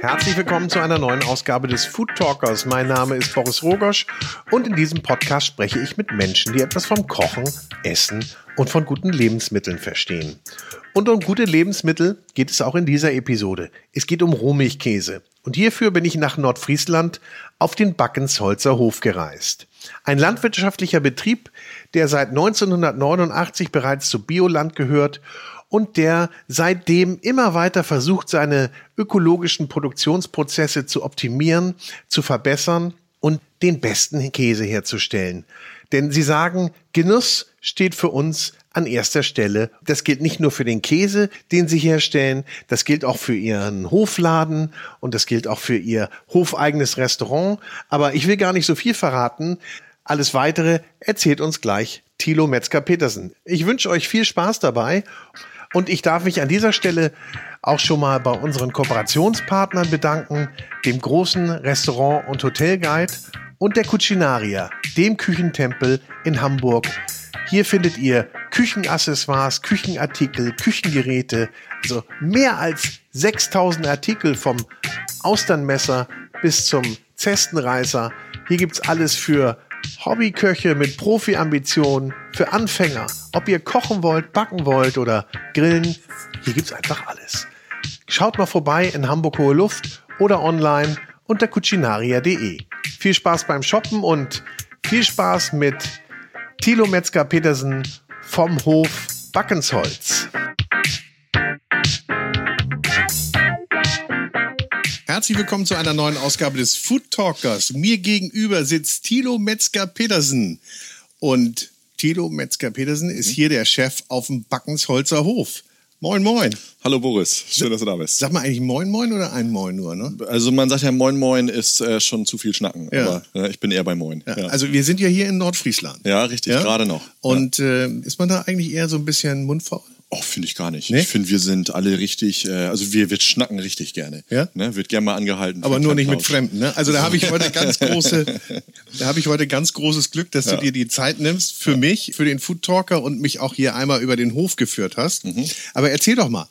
Herzlich willkommen zu einer neuen Ausgabe des Food Talkers. Mein Name ist Boris Rogosch und in diesem Podcast spreche ich mit Menschen, die etwas vom Kochen, Essen und von guten Lebensmitteln verstehen. Und um gute Lebensmittel geht es auch in dieser Episode. Es geht um Rohmilchkäse. Und hierfür bin ich nach Nordfriesland auf den Backensholzer Hof gereist. Ein landwirtschaftlicher Betrieb, der seit 1989 bereits zu Bioland gehört und der seitdem immer weiter versucht, seine ökologischen Produktionsprozesse zu optimieren, zu verbessern und den besten Käse herzustellen. Denn sie sagen, Genuss steht für uns an erster Stelle. Das gilt nicht nur für den Käse, den sie herstellen, das gilt auch für ihren Hofladen und das gilt auch für ihr hofeigenes Restaurant. Aber ich will gar nicht so viel verraten. Alles weitere erzählt uns gleich Thilo Metzger-Petersen. Ich wünsche euch viel Spaß dabei und ich darf mich an dieser Stelle auch schon mal bei unseren Kooperationspartnern bedanken, dem großen Restaurant- und Hotelguide und der Cucinaria, dem Küchentempel in Hamburg. Hier findet ihr Küchenaccessoires, Küchenartikel, Küchengeräte, also mehr als 6000 Artikel vom Austernmesser bis zum Zestenreißer. Hier gibt's alles für Hobbyköche mit Profi-Ambitionen für Anfänger. Ob ihr kochen wollt, backen wollt oder grillen, hier gibt's einfach alles. Schaut mal vorbei in Hamburg Hohe Luft oder online unter cucinaria.de. Viel Spaß beim Shoppen und viel Spaß mit Thilo Metzger-Petersen vom Hof Backensholz. Herzlich willkommen zu einer neuen Ausgabe des Food Talkers. Mir gegenüber sitzt Thilo Metzger-Petersen. Und Thilo Metzger-Petersen ist hier der Chef auf dem Backensholzer Hof. Moin, moin. Hallo Boris, schön, dass du da bist. Sag mal eigentlich Moin, Moin oder ein Moin nur, ne? Also man sagt ja Moin, Moin ist äh, schon zu viel Schnacken, Ja. aber äh, ich bin eher bei Moin. Ja, Ja, Also wir sind ja hier in Nordfriesland. ja richtig, gerade noch. Und äh, ist man da eigentlich eher so ein bisschen mundfaul? Oh, finde ich gar nicht. Nee? Ich finde, wir sind alle richtig, äh, also wir, wir schnacken richtig gerne. Ja? Ne? Wird gerne mal angehalten. Aber nur nicht mit. Fremden, ne? Also da habe ich heute ganz große, da habe ich heute ganz großes Glück, dass du Ja. dir die Zeit nimmst für mich, für den Food Talker und mich auch hier einmal über den Hof geführt hast. Mhm. Aber erzähl doch mal,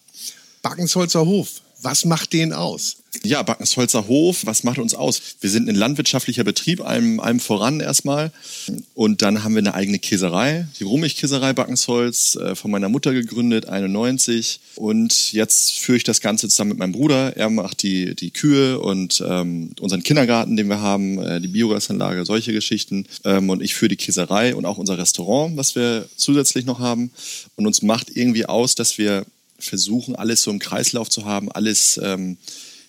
Backensholzer Hof, was macht den aus? Ja, Backensholzer Hof, was macht uns aus? Wir sind ein landwirtschaftlicher Betrieb, allem, allem voran erstmal. Und dann haben wir eine eigene Käserei, die Rummig-Käserei Backensholz, äh, von meiner Mutter gegründet, 91. Und jetzt führe ich das Ganze zusammen mit meinem Bruder. Er macht die, die Kühe und ähm, unseren Kindergarten, den wir haben, äh, die Biogasanlage, solche Geschichten. Ähm, und ich führe die Käserei und auch unser Restaurant, was wir zusätzlich noch haben. Und uns macht irgendwie aus, dass wir versuchen, alles so im Kreislauf zu haben, alles ähm,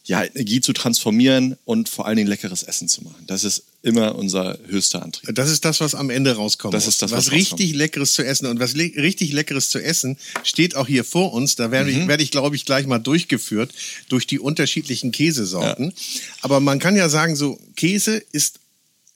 ja, Energie zu transformieren und vor allen Dingen leckeres Essen zu machen. Das ist immer unser höchster Antrieb. Das ist das, was am Ende rauskommt. Das ist das, was was richtig Leckeres zu essen. Und was le richtig Leckeres zu essen steht auch hier vor uns. Da werde Mhm. ich, werde ich glaube ich, gleich mal durchgeführt durch die unterschiedlichen Käsesorten. Aber man kann ja sagen, so Käse ist,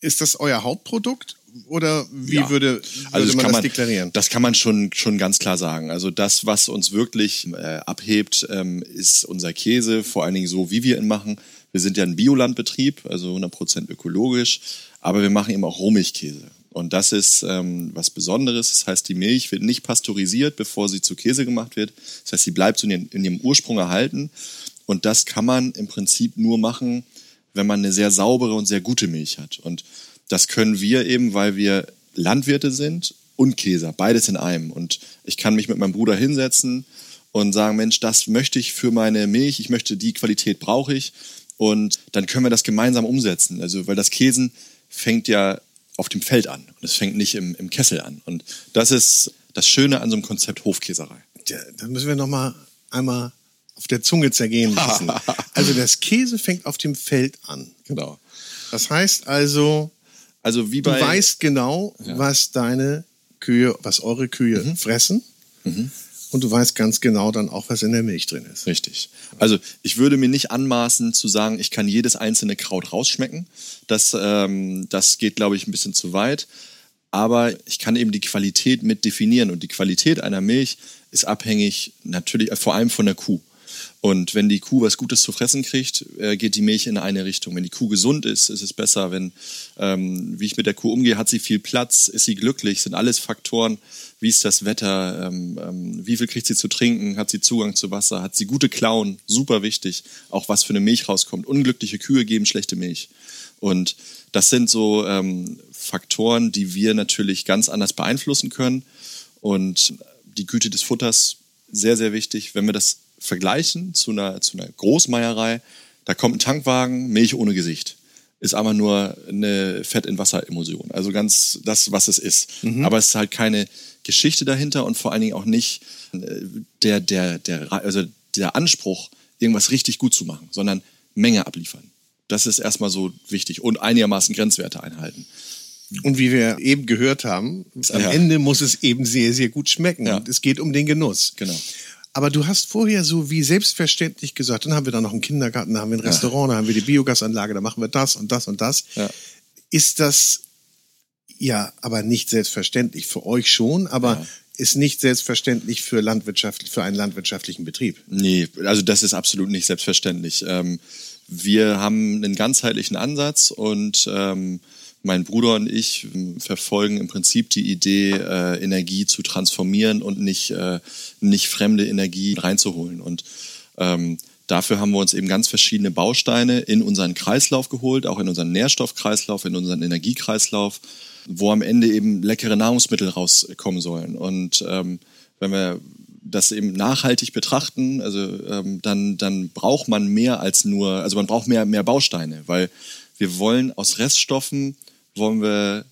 ist das euer Hauptprodukt? Oder wie Ja. würde, würde Also man kann das deklarieren? Das kann man schon, schon ganz klar sagen. Also das, was uns wirklich äh, abhebt, ähm, ist unser Käse, vor allen Dingen so, wie wir ihn machen. Wir sind ja ein Biolandbetrieb, also 100% ökologisch, aber wir machen eben auch Rohmilchkäse. Und das ist ähm, was Besonderes. Das heißt, die Milch wird nicht pasteurisiert, bevor sie zu Käse gemacht wird. Das heißt, sie bleibt in, ihren- in ihrem Ursprung erhalten. Und das kann man im Prinzip nur machen, wenn man eine sehr saubere und sehr gute Milch hat. Und das können wir eben, weil wir Landwirte sind und Käser, beides in einem. Und ich kann mich mit meinem Bruder hinsetzen und sagen, Mensch, das möchte ich für meine Milch, ich möchte die Qualität brauche ich. Und dann können wir das gemeinsam umsetzen. Also, weil das Käsen fängt ja auf dem Feld an und es fängt nicht im, im Kessel an. Und das ist das Schöne an so einem Konzept Hofkäserei. Ja, da müssen wir noch mal einmal auf der Zunge zergehen lassen. also das Käse fängt auf dem Feld an. Genau. Das heißt also, Also wie du bei weißt genau, was deine Kühe, was eure Kühe Mhm. fressen. Und du weißt ganz genau dann auch, was in der Milch drin ist. Richtig. Also ich würde mir nicht anmaßen zu sagen, ich kann jedes einzelne Kraut rausschmecken. Das, ähm, das geht, glaube ich, ein bisschen zu weit. Aber ich kann eben die Qualität mit definieren. Und die Qualität einer Milch ist abhängig natürlich äh, vor allem von der Kuh. Und wenn die Kuh was Gutes zu fressen kriegt, äh, geht die Milch in eine Richtung. Wenn die Kuh gesund ist, ist es besser. Wenn, ähm, wie ich mit der Kuh umgehe, hat sie viel Platz, ist sie glücklich, sind alles Faktoren. Wie ist das Wetter? Ähm, ähm, wie viel kriegt sie zu trinken? Hat sie Zugang zu Wasser? Hat sie gute Klauen? Super wichtig. Auch was für eine Milch rauskommt. Unglückliche Kühe geben schlechte Milch. Und das sind so ähm, Faktoren, die wir natürlich ganz anders beeinflussen können. Und die Güte des Futters sehr, sehr wichtig. Wenn wir das vergleichen zu einer, zu einer Großmeierei, da kommt ein Tankwagen, Milch ohne Gesicht. Ist aber nur eine Fett in Wasser Emulsion. Also ganz das, was es ist. Mhm. Aber es ist halt keine Geschichte dahinter und vor allen Dingen auch nicht äh, der, der, der, also der Anspruch, irgendwas richtig gut zu machen, sondern Menge abliefern. Das ist erstmal so wichtig und einigermaßen Grenzwerte einhalten. Und wie wir eben gehört haben, am ja. Ende muss es eben sehr, sehr gut schmecken. Ja. Und es geht um den Genuss. Genau. Aber du hast vorher so wie selbstverständlich gesagt, dann haben wir da noch einen Kindergarten, da haben wir ein Restaurant, da haben wir die Biogasanlage, da machen wir das und das und das. Ja. Ist das ja aber nicht selbstverständlich für euch schon, aber ja. ist nicht selbstverständlich für Landwirtschaft, für einen landwirtschaftlichen Betrieb? Nee, also das ist absolut nicht selbstverständlich. Ähm, wir haben einen ganzheitlichen Ansatz und ähm, mein Bruder und ich verfolgen im Prinzip die Idee, äh, Energie zu transformieren und nicht, äh, nicht fremde Energie reinzuholen. Und ähm, dafür haben wir uns eben ganz verschiedene Bausteine in unseren Kreislauf geholt, auch in unseren Nährstoffkreislauf, in unseren Energiekreislauf, wo am Ende eben leckere Nahrungsmittel rauskommen sollen. Und ähm, wenn wir das eben nachhaltig betrachten, also ähm, dann, dann braucht man mehr als nur, also man braucht mehr, mehr Bausteine, weil wir wollen aus Reststoffen wollen wir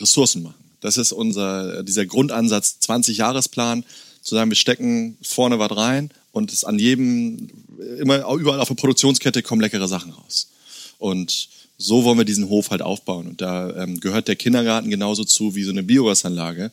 Ressourcen machen. Das ist unser, dieser Grundansatz, 20-Jahresplan, zu sagen, wir stecken vorne was rein und es an jedem, immer überall auf der Produktionskette kommen leckere Sachen raus. Und so wollen wir diesen Hof halt aufbauen. Und da ähm, gehört der Kindergarten genauso zu wie so eine Biogasanlage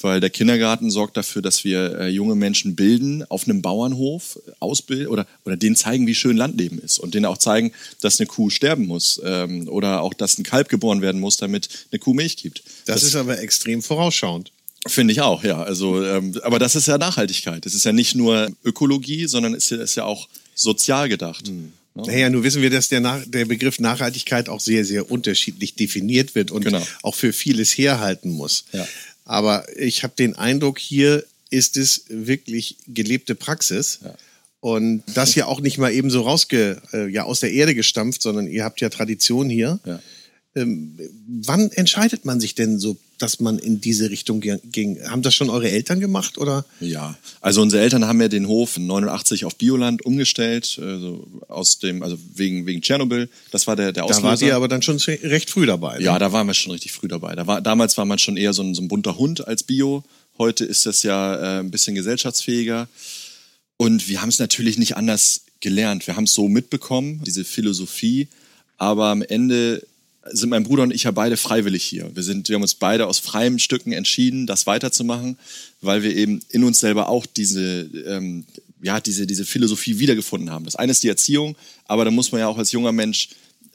weil der Kindergarten sorgt dafür, dass wir äh, junge Menschen bilden auf einem Bauernhof, ausbilden oder, oder denen zeigen, wie schön Landleben ist und denen auch zeigen, dass eine Kuh sterben muss ähm, oder auch, dass ein Kalb geboren werden muss, damit eine Kuh Milch gibt. Das, das ist aber extrem vorausschauend. Finde ich auch, ja. Also, ähm, aber das ist ja Nachhaltigkeit. Es ist ja nicht nur Ökologie, sondern es ist ja auch sozial gedacht. Mhm. Naja, nun wissen wir, dass der, Nach der Begriff Nachhaltigkeit auch sehr, sehr unterschiedlich definiert wird und genau. auch für vieles herhalten muss. Ja. Aber ich habe den Eindruck, hier ist es wirklich gelebte Praxis. Ja. Und das ja auch nicht mal eben so rausge, äh, ja, aus der Erde gestampft, sondern ihr habt ja Tradition hier. Ja. Ähm, wann entscheidet man sich denn so, dass man in diese Richtung ging? Haben das schon eure Eltern gemacht oder? Ja, also unsere Eltern haben ja den Hof 89 auf Bioland umgestellt, also aus dem, also wegen wegen Tschernobyl. Das war der der Auslöser. Da wart ihr aber dann schon recht früh dabei. Ne? Ja, da waren wir schon richtig früh dabei. Da war damals war man schon eher so ein, so ein bunter Hund als Bio. Heute ist das ja äh, ein bisschen gesellschaftsfähiger. Und wir haben es natürlich nicht anders gelernt. Wir haben es so mitbekommen, diese Philosophie. Aber am Ende sind mein Bruder und ich ja beide freiwillig hier. Wir, sind, wir haben uns beide aus freien Stücken entschieden, das weiterzumachen, weil wir eben in uns selber auch diese, ähm, ja, diese, diese Philosophie wiedergefunden haben. Das eine ist die Erziehung, aber da muss man ja auch als junger Mensch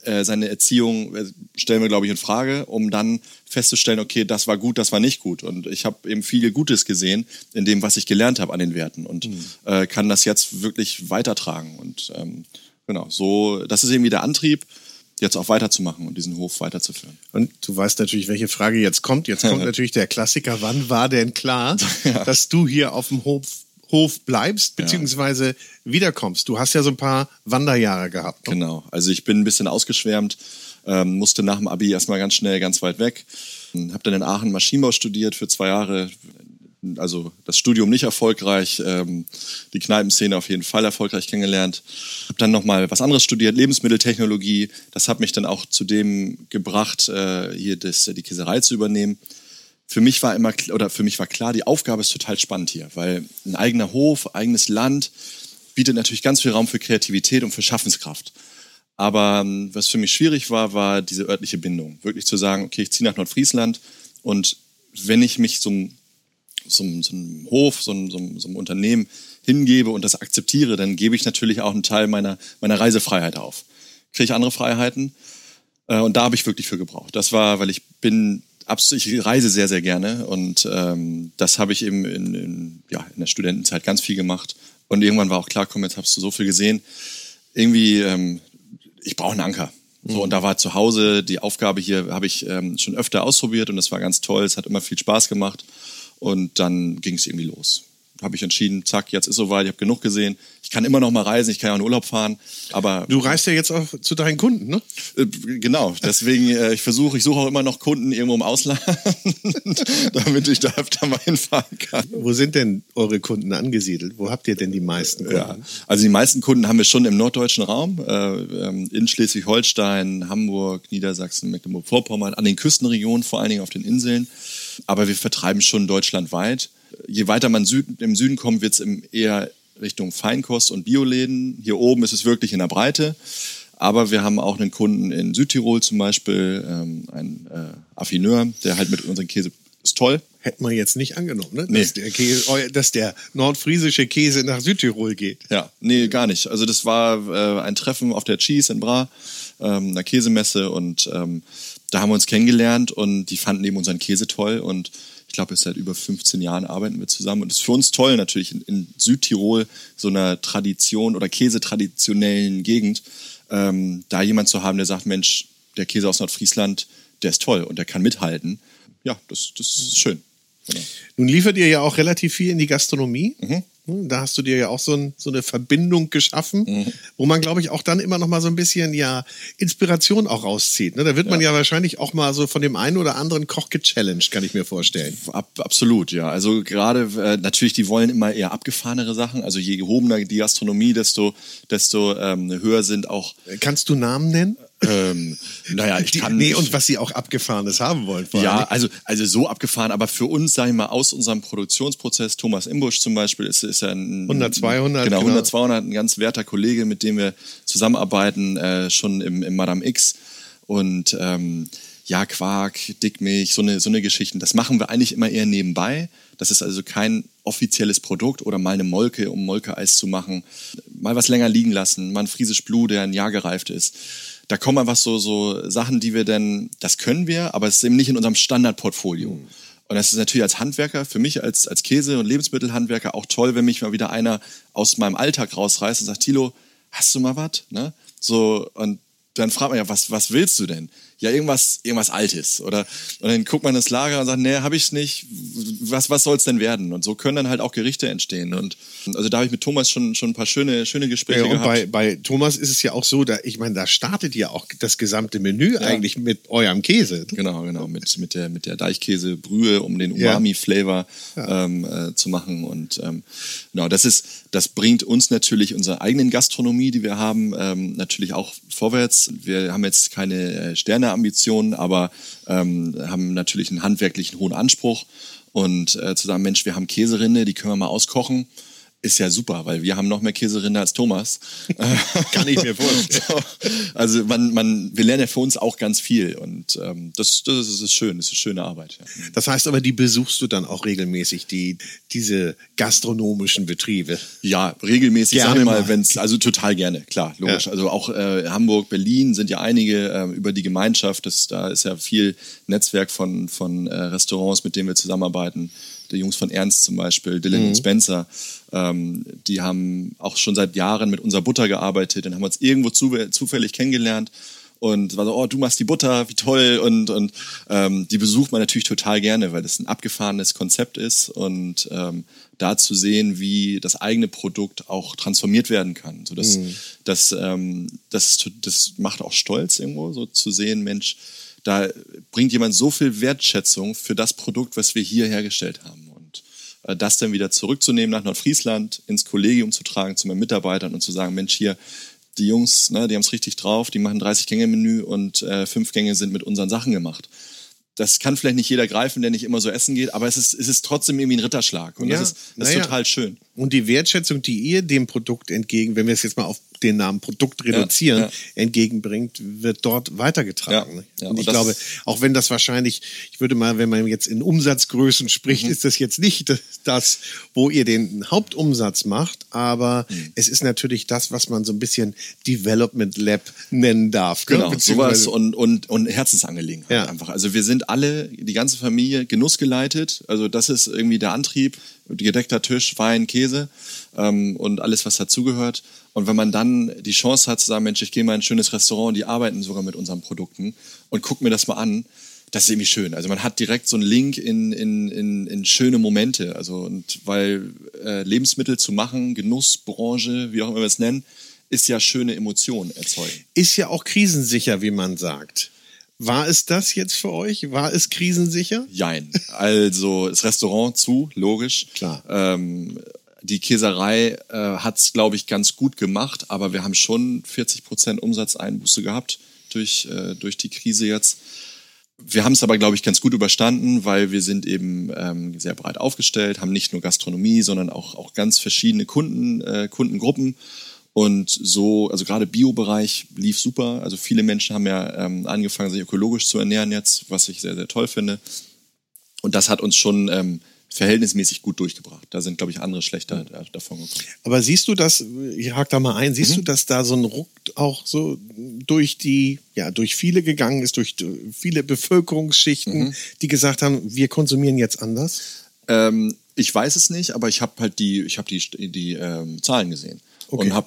äh, seine Erziehung äh, stellen wir, glaube ich, in Frage, um dann festzustellen, okay, das war gut, das war nicht gut. Und ich habe eben viel Gutes gesehen in dem, was ich gelernt habe an den Werten und mhm. äh, kann das jetzt wirklich weitertragen. Und ähm, genau, so, das ist irgendwie der Antrieb jetzt auch weiterzumachen und diesen Hof weiterzuführen. Und du weißt natürlich, welche Frage jetzt kommt. Jetzt kommt natürlich der Klassiker, wann war denn klar, ja. dass du hier auf dem Hof, Hof bleibst, beziehungsweise ja. wiederkommst? Du hast ja so ein paar Wanderjahre gehabt. Ne? Genau, also ich bin ein bisschen ausgeschwärmt, ähm, musste nach dem Abi erstmal ganz schnell ganz weit weg. Habe dann in Aachen Maschinenbau studiert für zwei Jahre, also das Studium nicht erfolgreich, ähm, die Kneipenszene auf jeden Fall erfolgreich kennengelernt. Habe dann nochmal was anderes studiert, Lebensmitteltechnologie. Das hat mich dann auch zu dem gebracht, äh, hier das, die Käserei zu übernehmen. Für mich war immer oder für mich war klar, die Aufgabe ist total spannend hier, weil ein eigener Hof, eigenes Land bietet natürlich ganz viel Raum für Kreativität und für Schaffenskraft. Aber ähm, was für mich schwierig war, war diese örtliche Bindung. Wirklich zu sagen, okay, ich ziehe nach Nordfriesland und wenn ich mich so so, so einem Hof, so so, so einem Unternehmen hingebe und das akzeptiere, dann gebe ich natürlich auch einen Teil meiner, meiner Reisefreiheit auf. Kriege ich andere Freiheiten äh, und da habe ich wirklich für gebraucht. Das war, weil ich bin ich reise sehr, sehr gerne und ähm, das habe ich eben in, in, ja, in der Studentenzeit ganz viel gemacht Und irgendwann war auch klar, komm, jetzt hast du so viel gesehen. Irgendwie, ähm, ich brauche einen Anker. So, und da war zu Hause die Aufgabe hier, habe ich ähm, schon öfter ausprobiert und das war ganz toll. Es hat immer viel Spaß gemacht. Und dann ging es irgendwie los habe ich entschieden, zack, jetzt ist soweit, ich habe genug gesehen. Ich kann immer noch mal reisen, ich kann ja auch in Urlaub fahren, aber... Du reist ja jetzt auch zu deinen Kunden, ne? Äh, genau, deswegen, äh, ich versuche, ich suche auch immer noch Kunden irgendwo im Ausland, damit ich da öfter mal hinfahren kann. Wo sind denn eure Kunden angesiedelt? Wo habt ihr denn die meisten Kunden? Ja, also die meisten Kunden haben wir schon im norddeutschen Raum, äh, ähm, in Schleswig-Holstein, Hamburg, Niedersachsen, Mecklenburg-Vorpommern, an den Küstenregionen, vor allen Dingen auf den Inseln. Aber wir vertreiben schon deutschlandweit je weiter man Süd, im Süden kommt, wird es eher Richtung Feinkost und Bioläden. Hier oben ist es wirklich in der Breite. Aber wir haben auch einen Kunden in Südtirol zum Beispiel, ähm, ein äh, Affineur, der halt mit unserem Käse ist toll. Hätte man jetzt nicht angenommen, ne? Nee. Dass, der Käse, dass der nordfriesische Käse nach Südtirol geht. Ja, nee, gar nicht. Also das war äh, ein Treffen auf der Cheese in Bra, ähm, einer Käsemesse und ähm, da haben wir uns kennengelernt und die fanden eben unseren Käse toll und ich glaube, seit über 15 Jahren arbeiten wir zusammen. Und es ist für uns toll, natürlich in, in Südtirol, so einer Tradition oder Käsetraditionellen Gegend, ähm, da jemand zu haben, der sagt, Mensch, der Käse aus Nordfriesland, der ist toll und der kann mithalten. Ja, das, das ist schön. Genau. Nun liefert ihr ja auch relativ viel in die Gastronomie. Mhm. Hm, da hast du dir ja auch so, ein, so eine Verbindung geschaffen, mhm. wo man, glaube ich, auch dann immer noch mal so ein bisschen ja Inspiration auch rauszieht. Ne? Da wird man ja. ja wahrscheinlich auch mal so von dem einen oder anderen Koch gechallenged, kann ich mir vorstellen. Ab, absolut, ja. Also gerade äh, natürlich, die wollen immer eher abgefahrenere Sachen. Also je gehobener die Gastronomie, desto, desto ähm, höher sind auch. Kannst du Namen nennen? Ähm, naja, ich kann. Nee, und was sie auch Abgefahrenes haben wollen. Ja, also, also so abgefahren, aber für uns, sag ich mal, aus unserem Produktionsprozess, Thomas Imbusch zum Beispiel, ist, ist ja ein. 100, 200. Genau, 100, 200, ein ganz werter Kollege, mit dem wir zusammenarbeiten, äh, schon im, im Madame X. Und ähm, ja, Quark, Dickmilch, so eine, so eine Geschichten. Das machen wir eigentlich immer eher nebenbei. Das ist also kein offizielles Produkt oder mal eine Molke, um Molkeeis zu machen. Mal was länger liegen lassen, mal ein Friesisch Blue, der ein Jahr gereift ist da kommen einfach so, so Sachen, die wir denn, das können wir, aber es ist eben nicht in unserem Standardportfolio. Mhm. Und das ist natürlich als Handwerker, für mich als, als Käse- und Lebensmittelhandwerker auch toll, wenn mich mal wieder einer aus meinem Alltag rausreißt und sagt, Tilo, hast du mal was? Ne? So, und dann fragt man ja, was, was willst du denn? Ja irgendwas, irgendwas Altes. Oder und dann guckt man das Lager und sagt, nee, habe ich nicht. Was, was soll es denn werden? Und so können dann halt auch Gerichte entstehen. Und also da habe ich mit Thomas schon, schon ein paar schöne, schöne Gespräche ja, und gehabt. Bei, bei Thomas ist es ja auch so, da, ich meine, da startet ja auch das gesamte Menü ja. eigentlich mit eurem Käse. Genau, genau, mit, mit der, mit der Deichkäsebrühe, um den Umami-Flavor ja. ähm, äh, zu machen. Und ähm, genau, das ist, das bringt uns natürlich unsere eigenen Gastronomie, die wir haben, ähm, natürlich auch vorwärts. Wir haben jetzt keine äh, Sterne Ambitionen, aber ähm, haben natürlich einen handwerklichen hohen Anspruch. Und äh, zu sagen, Mensch, wir haben Käserinde, die können wir mal auskochen ist ja super, weil wir haben noch mehr Käserinde als Thomas. Kann ich mir vorstellen. so, also man, man, wir lernen ja für uns auch ganz viel und ähm, das, das ist schön, das ist schöne Arbeit. Ja. Das heißt aber, die besuchst du dann auch regelmäßig, die, diese gastronomischen Betriebe? Ja, regelmäßig, gerne sag mal, wenn es, also total gerne, klar, logisch. Ja. Also auch äh, Hamburg, Berlin sind ja einige äh, über die Gemeinschaft, das, da ist ja viel Netzwerk von, von äh, Restaurants, mit denen wir zusammenarbeiten der Jungs von Ernst zum Beispiel, Dylan mhm. und Spencer, ähm, die haben auch schon seit Jahren mit unserer Butter gearbeitet und haben uns irgendwo zu, zufällig kennengelernt und war so, oh, du machst die Butter, wie toll und, und ähm, die besucht man natürlich total gerne, weil das ein abgefahrenes Konzept ist und ähm, da zu sehen, wie das eigene Produkt auch transformiert werden kann. So das, mhm. das, ähm, das, das macht auch stolz irgendwo, so zu sehen, Mensch, da bringt jemand so viel Wertschätzung für das Produkt, was wir hier hergestellt haben. Äh, das dann wieder zurückzunehmen nach Nordfriesland, ins Kollegium zu tragen, zu meinen Mitarbeitern und zu sagen, Mensch, hier, die Jungs, ne, die haben es richtig drauf, die machen 30-Gänge-Menü und äh, fünf Gänge sind mit unseren Sachen gemacht. Das kann vielleicht nicht jeder greifen, der nicht immer so essen geht, aber es ist, es ist trotzdem irgendwie ein Ritterschlag und ja, das ist, das ist total schön. Und die Wertschätzung, die ihr dem Produkt entgegen, wenn wir es jetzt mal auf den Namen Produkt reduzieren, ja, ja. entgegenbringt, wird dort weitergetragen. Ja, und ich glaube, auch wenn das wahrscheinlich, ich würde mal, wenn man jetzt in Umsatzgrößen spricht, mhm. ist das jetzt nicht das, wo ihr den Hauptumsatz macht, aber mhm. es ist natürlich das, was man so ein bisschen Development Lab nennen darf. Genau, ne? sowas und, und, und Herzensangelegenheit einfach. Also wir sind alle, die ganze Familie, genussgeleitet. Also das ist irgendwie der Antrieb. Gedeckter Tisch, Wein, Käse Käse ähm, und alles, was dazugehört. Und wenn man dann die Chance hat zu sagen, Mensch, ich gehe mal in ein schönes Restaurant und die arbeiten sogar mit unseren Produkten und guck mir das mal an, das ist irgendwie schön. Also man hat direkt so einen Link in, in, in, in schöne Momente. Also und weil äh, Lebensmittel zu machen, Genussbranche, wie auch immer wir es nennen, ist ja schöne Emotionen erzeugen. Ist ja auch krisensicher, wie man sagt. War es das jetzt für euch? War es krisensicher? Jein. Also das Restaurant zu, logisch. Klar. Ähm, die Käserei äh, hat es, glaube ich, ganz gut gemacht, aber wir haben schon 40 Prozent Umsatzeinbuße gehabt durch, äh, durch die Krise jetzt. Wir haben es aber, glaube ich, ganz gut überstanden, weil wir sind eben ähm, sehr breit aufgestellt, haben nicht nur Gastronomie, sondern auch, auch ganz verschiedene Kunden, äh, Kundengruppen. Und so, also gerade Bio-Bereich lief super. Also viele Menschen haben ja ähm, angefangen, sich ökologisch zu ernähren jetzt, was ich sehr, sehr toll finde. Und das hat uns schon ähm, verhältnismäßig gut durchgebracht. Da sind, glaube ich, andere schlechter davon gekommen. Aber siehst du das, ich hake da mal ein, siehst mhm. du, dass da so ein Ruck auch so durch die, ja, durch viele gegangen ist, durch viele Bevölkerungsschichten, mhm. die gesagt haben, wir konsumieren jetzt anders? Ähm, ich weiß es nicht, aber ich habe halt die, ich habe die, die ähm, Zahlen gesehen okay. und habe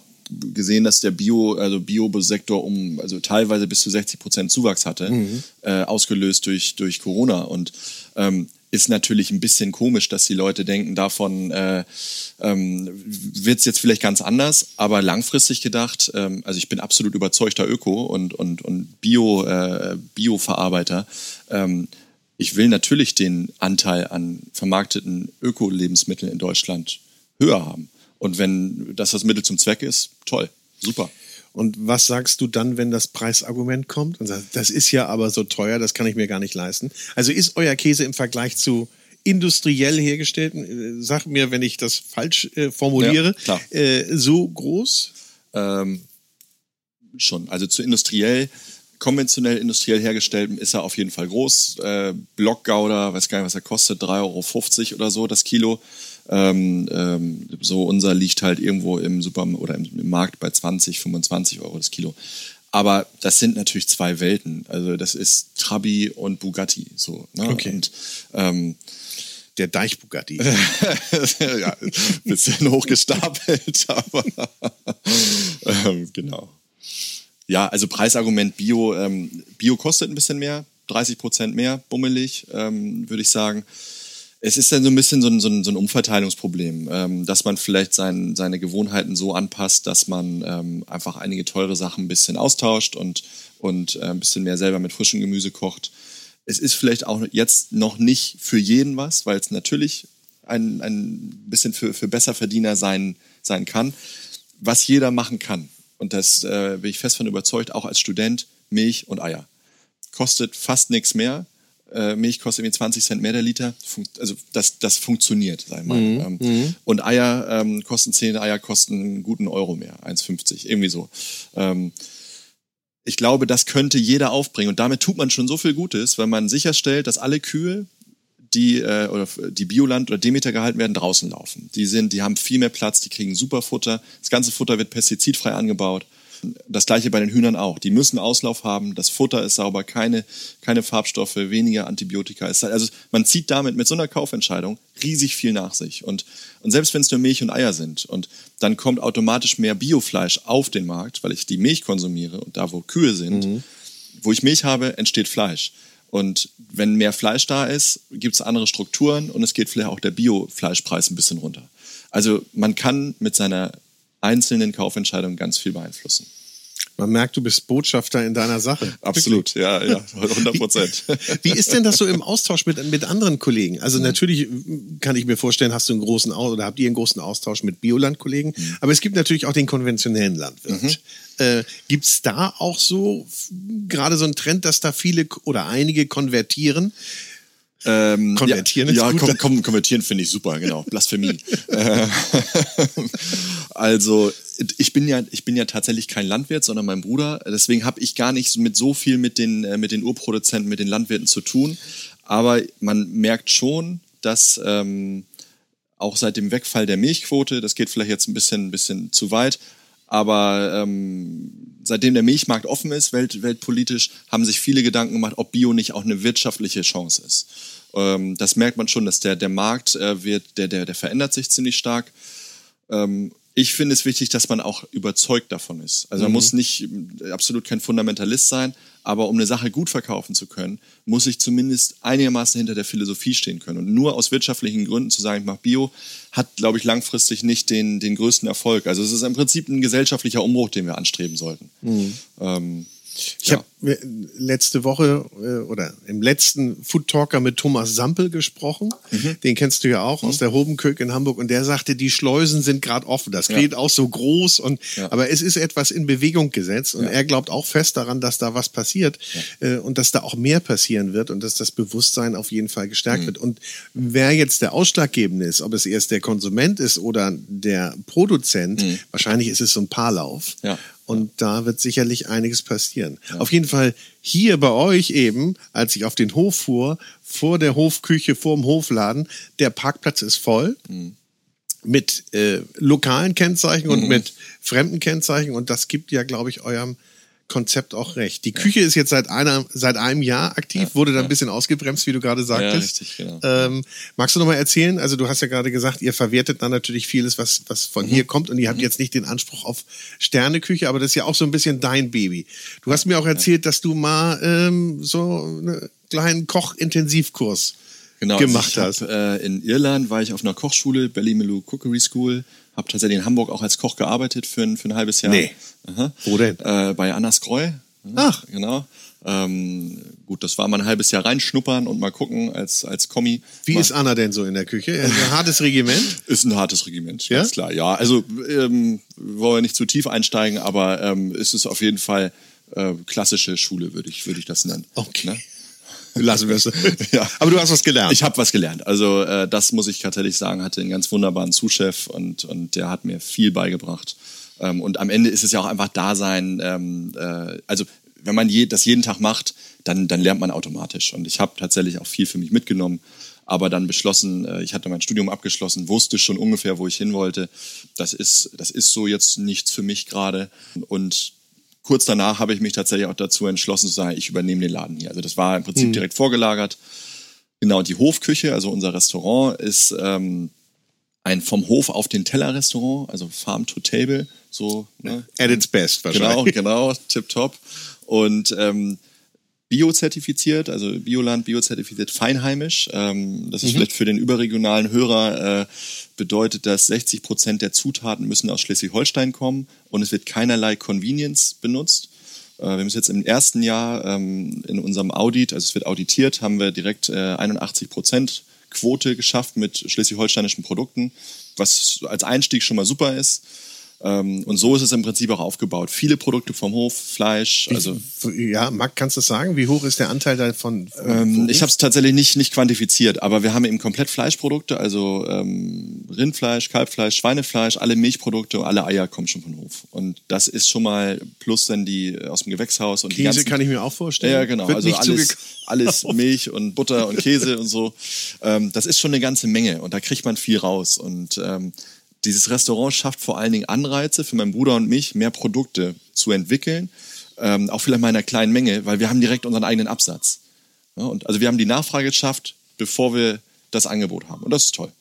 gesehen, dass der Bio, also Bio-Sektor um, also teilweise bis zu 60 Prozent Zuwachs hatte, mhm. äh, ausgelöst durch, durch Corona. Und ähm, ist natürlich ein bisschen komisch, dass die Leute denken, davon äh, ähm, wird es jetzt vielleicht ganz anders, aber langfristig gedacht, ähm, also ich bin absolut überzeugter Öko und, und, und Bio, äh, Bio-Verarbeiter. Ähm, ich will natürlich den Anteil an vermarkteten Öko-Lebensmitteln in Deutschland höher haben. Und wenn das das Mittel zum Zweck ist, toll, super. Und was sagst du dann, wenn das Preisargument kommt und sagst, das ist ja aber so teuer, das kann ich mir gar nicht leisten? Also ist euer Käse im Vergleich zu industriell hergestellten, äh, sag mir, wenn ich das falsch äh, formuliere, ja, äh, so groß? Ähm, schon. Also zu industriell, konventionell industriell hergestellten ist er auf jeden Fall groß. Äh, Blockgouda, weiß gar nicht, was er kostet, 3,50 Euro oder so das Kilo. Ähm, ähm, so unser liegt halt irgendwo im Supermarkt oder im, im, Markt bei 20, 25 Euro das Kilo. Aber das sind natürlich zwei Welten. Also das ist Trabi und Bugatti. So, ne? Okay. Und, ähm, der Deich Bugatti. ja, ein bisschen hochgestapelt, aber ähm, genau. Ja, also Preisargument Bio. Ähm, Bio kostet ein bisschen mehr, 30 Prozent mehr, bummelig, ähm, würde ich sagen es ist dann so ein bisschen so ein, so ein, so ein Umverteilungsproblem, ähm, dass man vielleicht sein, seine Gewohnheiten so anpasst, dass man ähm, einfach einige teure Sachen ein bisschen austauscht und, und äh, ein bisschen mehr selber mit frischem Gemüse kocht. Es ist vielleicht auch jetzt noch nicht für jeden was, weil es natürlich ein, ein bisschen für, für Besserverdiener sein, sein kann, was jeder machen kann. Und das äh, bin ich fest von überzeugt, auch als Student, Milch und Eier. Kostet fast nichts mehr äh, Milch kostet irgendwie 20 Cent mehr der Liter. Fun also das, das funktioniert, sag ich mal. Mhm. Ähm, mhm. Und Eier ähm, kosten 10 Eier kosten einen guten Euro mehr, 1,50, irgendwie so. Ähm, ich glaube, das könnte jeder aufbringen. Und damit tut man schon so viel Gutes, wenn man sicherstellt, dass alle Kühe, die, äh, oder die Bioland oder Demeter gehalten werden, draußen laufen. Die sind, die haben viel mehr Platz, die kriegen super Futter. Das ganze Futter wird pestizidfrei angebaut. Das gleiche bei den Hühnern auch. Die müssen Auslauf haben, das Futter ist sauber, keine, keine Farbstoffe, weniger Antibiotika. Also man zieht damit mit so einer Kaufentscheidung riesig viel nach sich. Und, und selbst wenn es nur Milch und Eier sind und dann kommt automatisch mehr Biofleisch auf den Markt, weil ich die Milch konsumiere und da, wo Kühe sind, mhm. wo ich Milch habe, entsteht Fleisch. Und wenn mehr Fleisch da ist, gibt es andere Strukturen und es geht vielleicht auch der Biofleischpreis ein bisschen runter. Also man kann mit seiner einzelnen Kaufentscheidungen ganz viel beeinflussen. Man merkt, du bist Botschafter in deiner Sache. Absolut, ja, ja, 100 Prozent. Wie, wie, ist denn das so im Austausch mit, mit anderen Kollegen? Also mhm. natürlich kann ich mir vorstellen, hast du einen großen oder habt ihr einen großen Austausch mit Biolandkollegen, mhm. aber es gibt natürlich auch den konventionellen Landwirt. Mhm. Äh, gibt es da auch so gerade so einen Trend, dass da viele oder einige konvertieren? Ähm, konvertieren ja, ist ja, gut. Kom konvertieren finde ich super, genau. Blasphemie. Äh, also ich bin ja, ich bin ja tatsächlich kein Landwirt, sondern mein Bruder. Deswegen habe ich gar nicht mit so viel mit den, äh, mit den Urproduzenten, mit den Landwirten zu tun. Aber man merkt schon, dass ähm, auch seit dem Wegfall der Milchquote, das geht vielleicht jetzt ein bisschen, ein bisschen zu weit, aber ähm, seitdem der Milchmarkt offen ist, welt, weltpolitisch, haben sich viele Gedanken gemacht, ob Bio nicht auch eine wirtschaftliche Chance ist. Ähm, das merkt man schon, dass der, der Markt äh, wird, der, der, der verändert sich ziemlich stark. Ähm, ich finde es wichtig, dass man auch überzeugt davon ist. Also man muss nicht äh, absolut kein Fundamentalist sein, aber um eine Sache gut verkaufen zu können, muss ich zumindest einigermaßen hinter der Philosophie stehen können. Und nur aus wirtschaftlichen Gründen zu sagen, ich mache Bio, hat, glaube ich, langfristig nicht den, den größten Erfolg. Also es ist im Prinzip ein gesellschaftlicher Umbruch, den wir anstreben sollten. Ähm, Ich habe letzte Woche äh, oder im letzten Food Talker mit Thomas Sampel gesprochen. Mhm. Den kennst du ja auch aus der Hobenkirk in Hamburg. Und der sagte, die Schleusen sind gerade offen. Das klingt auch so groß. Und, Ja. Aber es ist etwas in Bewegung gesetzt. Und Ja. er glaubt auch fest daran, dass da was passiert äh, und dass da auch mehr passieren wird und dass das Bewusstsein auf jeden Fall gestärkt Mhm. wird. Und wer jetzt der Ausschlaggebende ist, ob es erst der Konsument ist oder der Produzent, wahrscheinlich ist es so ein Paarlauf. Mhm. Ja. Und da wird sicherlich einiges passieren. Auf jeden Fall hier bei euch eben, als ich auf den Hof fuhr, vor der Hofküche, vor dem Hofladen, der Parkplatz ist voll. Mit äh, lokalen Kennzeichen und mit fremden Kennzeichen. Und das gibt ja, glaube ich, eurem Konzept auch recht. Die Küche ist jetzt seit, einer, seit einem Jahr aktiv, wurde da ein bisschen ausgebremst, wie du gerade sagtest. richtig, genau. Ähm, magst du noch mal erzählen? Also du hast ja gerade gesagt, ihr verwertet dann natürlich vieles, was, was von Mhm. hier kommt und ihr habt jetzt nicht den Anspruch auf Sterneküche, aber das ist ja auch so ein bisschen dein Baby. Du hast mir auch erzählt, dass du mal ähm, so einen kleinen Koch-Intensivkurs genau, gemacht also ich hab, Äh, in Irland war ich auf einer Kochschule, Ballymaloe Cookery School. Habe tatsächlich in Hamburg auch als Koch gearbeitet für ein, für ein halbes Jahr. Nee. Aha. Wo denn? Äh, bei Annas Kreu. Ach. Genau. Ähm, gut, das war mal ein halbes Jahr reinschnuppern und mal gucken als, als Kommi. Wie mal, ist Anna denn so in der Küche? Ein hartes Regiment? Ist ein hartes Regiment, Ja? ganz klar. Ja, also ähm, wollen wir nicht zu tief einsteigen, aber ähm, es ist auf jeden Fall äh, klassische Schule, würde ich, würde ich das nennen. Okay. Ne? Lassen wir es. Ja. Aber du hast was gelernt. Ich habe was gelernt. Also äh, das muss ich tatsächlich sagen, hatte einen ganz wunderbaren Zuschef und, und der hat mir viel beigebracht. Ähm, und am Ende ist es ja auch einfach Dasein. Ähm, äh, also wenn man je, das jeden Tag macht, dann, dann lernt man automatisch. Und ich habe tatsächlich auch viel für mich mitgenommen. Aber dann beschlossen, äh, ich hatte mein Studium abgeschlossen, wusste schon ungefähr, wo ich hin wollte. Das ist, das ist so jetzt nichts für mich gerade. Und kurz danach habe ich mich tatsächlich auch dazu entschlossen zu sagen, ich übernehme den Laden hier. Also das war im Prinzip direkt vorgelagert. Genau, die Hofküche, also unser Restaurant, ist ähm, ein vom Hof auf den Teller Restaurant, also Farm to Table, so. Ne? At its best Genau, wahrscheinlich. genau, tipptopp. Und ähm, biozertifiziert, also Bioland, biozertifiziert feinheimisch. Ähm, das ist vielleicht für den überregionalen Hörer äh, bedeutet, dass 60 Prozent der Zutaten müssen aus Schleswig-Holstein kommen und es wird keinerlei Convenience benutzt. Äh, wir haben es jetzt im ersten Jahr ähm, in unserem Audit, also es wird auditiert, haben wir direkt äh, 81 Prozent Quote geschafft mit schleswig-holsteinischen Produkten, was als Einstieg schon mal super ist. Ähm, und so ist es im Prinzip auch aufgebaut. Viele Produkte vom Hof, Fleisch, also ja, Marc, kannst du sagen, wie hoch ist der Anteil davon? ähm, ich habe es tatsächlich nicht, nicht quantifiziert, aber wir haben eben komplett Fleischprodukte, also ähm, Rindfleisch, Kalbfleisch, Schweinefleisch, alle Milchprodukte, alle Eier kommen schon von Hof. Und das ist schon mal plus dann die aus dem Gewächshaus und die Käse ganzen, kann ich mir auch vorstellen. ja, genau. Wird also alles, alles Milch und Butter und Käse und so. Ähm, das ist schon eine ganze Menge und da kriegt man viel raus. Und ähm, dieses Restaurant schafft vor allen Dingen Anreize für meinen Bruder und mich, mehr Produkte zu entwickeln. Ähm, auch vielleicht mal in einer kleinen Menge, weil wir haben direkt unseren eigenen Absatz. Ja, und also wir haben die Nachfrage geschafft, bevor wir das Angebot haben. Und das ist toll.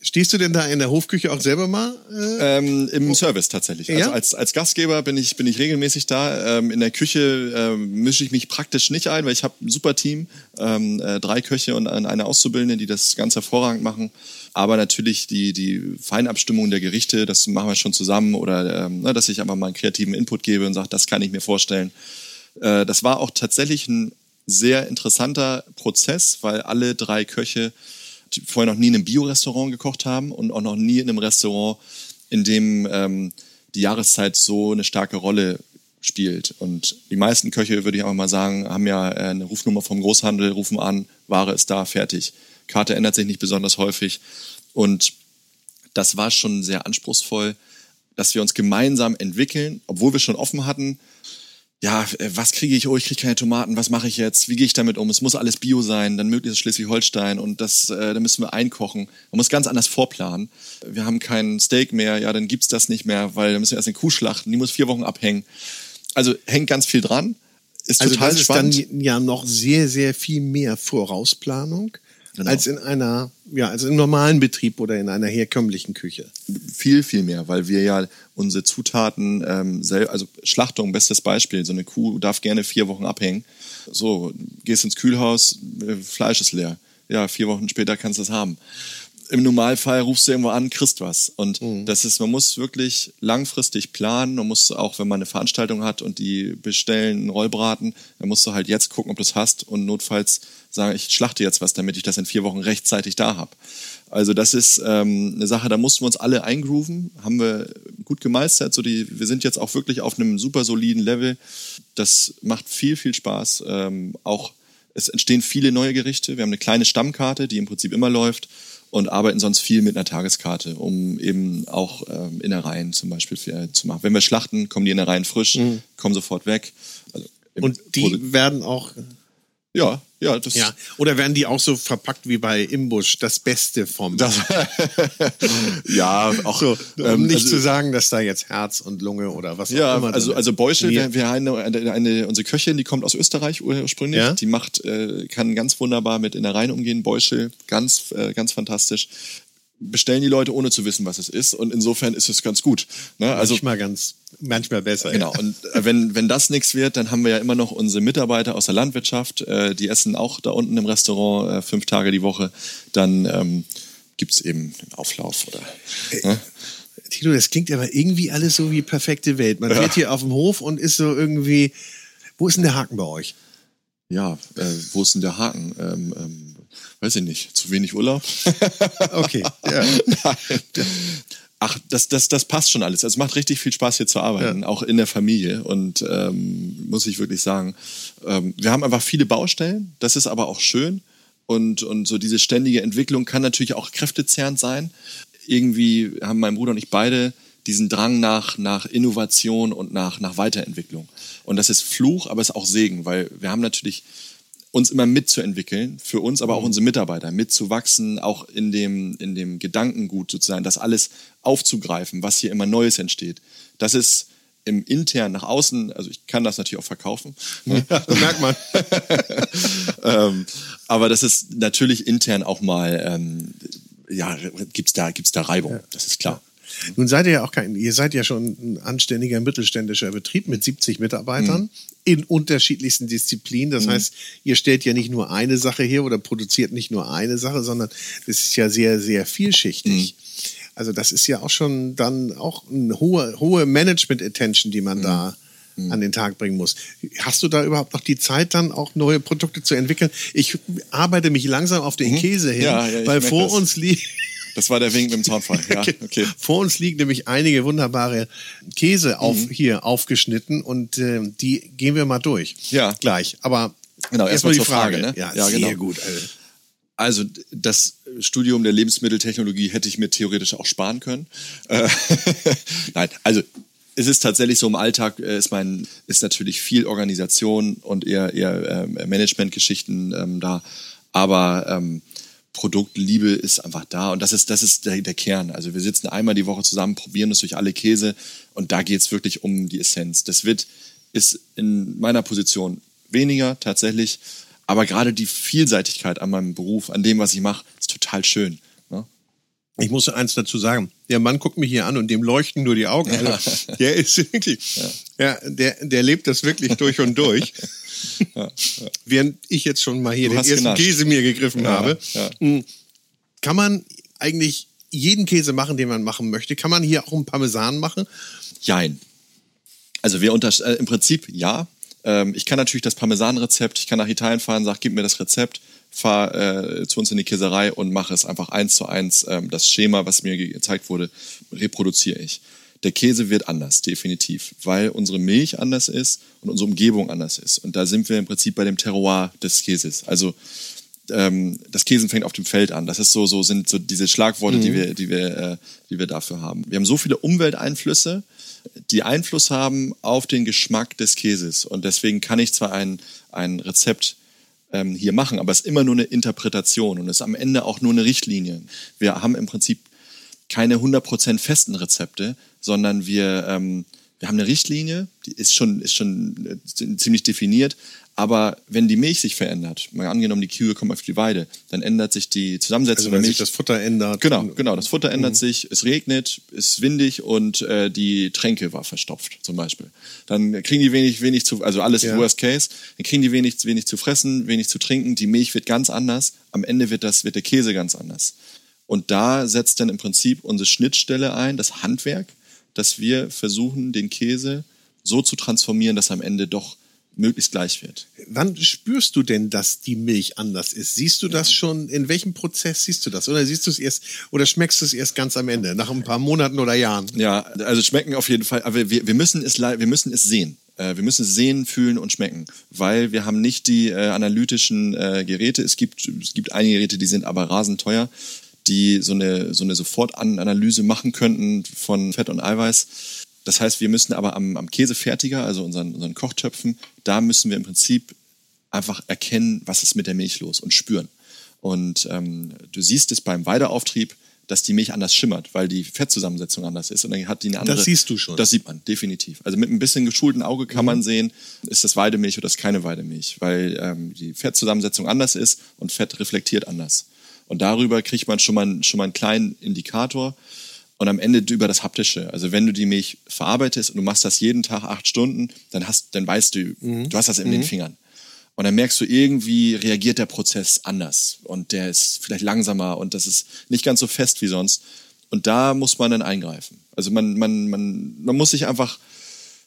Stehst du denn da in der Hofküche auch selber mal? Äh, Ähm, Im Service tatsächlich. Ja? Also als, als Gastgeber bin ich, bin ich regelmäßig da. Ähm, in der Küche ähm, mische ich mich praktisch nicht ein, weil ich habe ein super Team. Ähm, äh, drei Köche und eine Auszubildende, die das ganz hervorragend machen. Aber natürlich die, die Feinabstimmung der Gerichte, das machen wir schon zusammen. Oder ähm, ne, dass ich einfach mal einen kreativen Input gebe und sage, das kann ich mir vorstellen. Äh, das war auch tatsächlich ein sehr interessanter Prozess, weil alle drei Köche vorher noch nie in einem Bio-Restaurant gekocht haben und auch noch nie in einem Restaurant, in dem ähm, die Jahreszeit so eine starke Rolle spielt. Und die meisten Köche, würde ich auch mal sagen, haben ja äh, eine Rufnummer vom Großhandel, rufen an, Ware ist da, fertig. Karte ändert sich nicht besonders häufig. Und das war schon sehr anspruchsvoll, dass wir uns gemeinsam entwickeln, obwohl wir schon offen hatten, ja, äh, was kriege ich? Oh, ich kriege keine Tomaten. Was mache ich jetzt? Wie gehe ich damit um? Es muss alles Bio sein, dann möglichst Schleswig-Holstein und das, äh, da müssen wir einkochen. Man muss ganz anders vorplanen. Wir haben kein Steak mehr, ja, dann gibt's das nicht mehr, weil dann müssen wir erst eine Kuh schlachten, die muss vier Wochen abhängen. Also hängt ganz viel dran. Ist also total das ist spannend. dann ja noch sehr, sehr viel mehr Vorausplanung genau. als in einer, ja, als im normalen Betrieb oder in einer herkömmlichen Küche. Viel, viel mehr, weil wir ja unsere Zutaten ähm, selber, also Schlachtung, bestes Beispiel, so eine Kuh darf gerne vier Wochen abhängen. So, gehst ins Kühlhaus, äh, Fleisch ist leer. Ja, vier Wochen später kannst du es haben im Normalfall rufst du irgendwo an, kriegst was. Und mhm. das ist, man muss wirklich langfristig planen. Man muss auch, wenn man eine Veranstaltung hat und die bestellen einen Rollbraten, dann musst du halt jetzt gucken, ob du es hast und notfalls sagen, ich schlachte jetzt was, damit ich das in vier Wochen rechtzeitig da habe. Also das ist ähm, eine Sache, da mussten wir uns alle eingrooven, haben wir gut gemeistert. So die, wir sind jetzt auch wirklich auf einem super soliden Level. Das macht viel, viel Spaß. Ähm, auch es entstehen viele neue Gerichte. Wir haben eine kleine Stammkarte, die im Prinzip immer läuft und arbeiten sonst viel mit einer Tageskarte, um eben auch ähm, Innereien zum Beispiel für, äh, zu machen. Wenn wir schlachten, kommen die Innereien frisch, mhm. kommen sofort weg. Also und die Pro werden auch ja, ja, das ja. Oder werden die auch so verpackt wie bei Imbusch, das Beste vom. Das, ja, auch so, um ähm, nicht also, zu sagen, dass da jetzt Herz und Lunge oder was ja, auch immer. Also, also Beuschel, wir, wir haben eine, eine, unsere Köchin, die kommt aus Österreich ursprünglich. Ja? Die macht, äh, kann ganz wunderbar mit Innereien umgehen. Beuschel, ganz, äh, ganz fantastisch bestellen die Leute ohne zu wissen, was es ist. Und insofern ist es ganz gut. Ne? Also, manchmal ganz, manchmal besser. Genau. Ja. Und äh, wenn, wenn das nichts wird, dann haben wir ja immer noch unsere Mitarbeiter aus der Landwirtschaft. Äh, die essen auch da unten im Restaurant äh, fünf Tage die Woche. Dann ähm, gibt es eben einen Auflauf. Oder, ne? Tito, das klingt aber irgendwie alles so wie perfekte Welt. Man ja. wird hier auf dem Hof und ist so irgendwie. Wo ist denn der Haken bei euch? Ja, äh, wo ist denn der Haken? Ähm, ähm, weiß ich nicht, zu wenig Urlaub. okay, ja. Ach, das, das, das passt schon alles. Also es macht richtig viel Spaß hier zu arbeiten, ja. auch in der Familie. Und ähm, muss ich wirklich sagen, ähm, wir haben einfach viele Baustellen. Das ist aber auch schön. Und, und so diese ständige Entwicklung kann natürlich auch kräftezehrend sein. Irgendwie haben mein Bruder und ich beide diesen Drang nach, nach Innovation und nach, nach Weiterentwicklung. Und das ist Fluch, aber es ist auch Segen, weil wir haben natürlich uns immer mitzuentwickeln, für uns, aber auch mhm. unsere Mitarbeiter mitzuwachsen, auch in dem, in dem Gedankengut sozusagen, das alles aufzugreifen, was hier immer Neues entsteht. Das ist im intern nach außen, also ich kann das natürlich auch verkaufen. Ne? Ja, das merkt man. ähm, aber das ist natürlich intern auch mal, ähm, ja, gibt's da, gibt's da Reibung, ja. das ist klar. Nun seid ihr ja auch kein, ihr seid ja schon ein anständiger mittelständischer Betrieb mit 70 Mitarbeitern mhm. in unterschiedlichsten Disziplinen. Das mhm. heißt, ihr stellt ja nicht nur eine Sache her oder produziert nicht nur eine Sache, sondern das ist ja sehr, sehr vielschichtig. Mhm. Also das ist ja auch schon dann auch eine hohe, hohe Management-Attention, die man mhm. da mhm. an den Tag bringen muss. Hast du da überhaupt noch die Zeit, dann auch neue Produkte zu entwickeln? Ich arbeite mich langsam auf den mhm. Käse hin, ja, ja, weil vor das. uns liegt das war der Wink mit dem Zaunfall. Ja, okay. Vor uns liegen nämlich einige wunderbare Käse auf, mhm. hier aufgeschnitten und äh, die gehen wir mal durch. Ja. Gleich. Aber genau, erstmal erst die Frage. Frage ne? Ja, ja, sehr genau. gut. Also. also das Studium der Lebensmitteltechnologie hätte ich mir theoretisch auch sparen können. Äh, Nein, also es ist tatsächlich so im Alltag äh, ist mein ist natürlich viel Organisation und eher eher äh, Managementgeschichten ähm, da, aber ähm, Produktliebe ist einfach da und das ist, das ist der, der Kern. Also wir sitzen einmal die Woche zusammen, probieren es durch alle Käse und da geht es wirklich um die Essenz. Das wird, ist in meiner Position weniger tatsächlich, aber gerade die Vielseitigkeit an meinem Beruf, an dem, was ich mache, ist total schön. Ich muss eins dazu sagen. Der Mann guckt mich hier an und dem leuchten nur die Augen. Also, der ist wirklich, ja. ja, der, der lebt das wirklich durch und durch. Ja, ja. Während ich jetzt schon mal hier du den ersten genascht. Käse mir gegriffen habe, hm, kann man eigentlich jeden Käse machen, den man machen möchte. Kann man hier auch einen Parmesan machen? Jein. Also wir unter äh, im Prinzip ja. Ähm, ich kann natürlich das Parmesan-Rezept, ich kann nach Italien fahren, sag, gib mir das Rezept, fahr äh, zu uns in die Käserei und mache es einfach eins zu eins. Ähm, das Schema, was mir gezeigt wurde, reproduziere ich. Der Käse wird anders, definitiv, weil unsere Milch anders ist und unsere Umgebung anders ist. Und da sind wir im Prinzip bei dem Terroir des Käses. Also ähm, das Käsen fängt auf dem Feld an. Das ist so, so sind so diese Schlagworte, mhm. die wir, die wir, äh, die wir dafür haben. Wir haben so viele Umwelteinflüsse, die Einfluss haben auf den Geschmack des Käses. Und deswegen kann ich zwar ein, ein Rezept ähm, hier machen, aber es ist immer nur eine Interpretation und es ist am Ende auch nur eine Richtlinie. Wir haben im Prinzip keine 100% festen Rezepte, sondern wir, ähm, wir haben eine Richtlinie, die ist schon, ist schon äh, ziemlich definiert, Aber wenn die Milch sich verändert, mal angenommen, die Kühe kommen auf die Weide, dann ändert sich die Zusammensetzung Also der wenn Milch. sich das Futter ändert. Genau, genau. Das Futter ändert sich, es regnet, es ist windig und äh, die Tränke war verstopft, zum Beispiel. Dann kriegen die wenig, wenig zu, also alles Ja. Worst Case. Dann kriegen die wenig, wenig zu fressen, wenig zu trinken. Die Milch wird ganz anders. Am Ende wird das, wird der Käse ganz anders. Und da setzt dann im Prinzip unsere Schnittstelle ein, das Handwerk, dass wir versuchen, den Käse so zu transformieren, dass am Ende doch möglichst gleich wird. Wann spürst du denn, dass die Milch anders ist? Siehst du das schon? In welchem Prozess siehst du das? Oder siehst du es erst oder schmeckst du es erst ganz am Ende, nach ein paar Monaten oder Jahren? Ja, also schmecken auf jeden Fall, aber wir, wir, müssen, es, wir müssen es sehen. Äh, Wir müssen es sehen, fühlen und schmecken, weil wir haben nicht die äh, analytischen äh, Geräte. Es gibt, es gibt einige Geräte, die sind aber rasend teuer, die so eine, so eine Sofortanalyse machen könnten von Fett und Eiweiß. Das heißt, wir müssen aber am, am Käsefertiger, also unseren, unseren Kochtöpfen, da müssen wir im Prinzip einfach erkennen, was ist mit der Milch los und spüren. Und ähm, du siehst es beim Weideauftrieb, dass die Milch anders schimmert, weil die Fettzusammensetzung anders ist. Und dann hat die eine andere. Das siehst du schon. Das sieht man, definitiv. Also mit ein bisschen geschultem Auge kann man sehen, ist das Weidemilch oder ist keine Weidemilch, weil ähm, die Fettzusammensetzung anders ist und Fett reflektiert anders. Und darüber kriegt man schon mal, schon mal einen kleinen Indikator. Und am Ende über das Haptische. Also wenn du die Milch verarbeitest und du machst das jeden Tag acht Stunden, dann hast, dann weißt du, du hast das in den Fingern. Und dann merkst du irgendwie reagiert der Prozess anders und der ist vielleicht langsamer und das ist nicht ganz so fest wie sonst. Und da muss man dann eingreifen. Also man, man, man, man muss sich einfach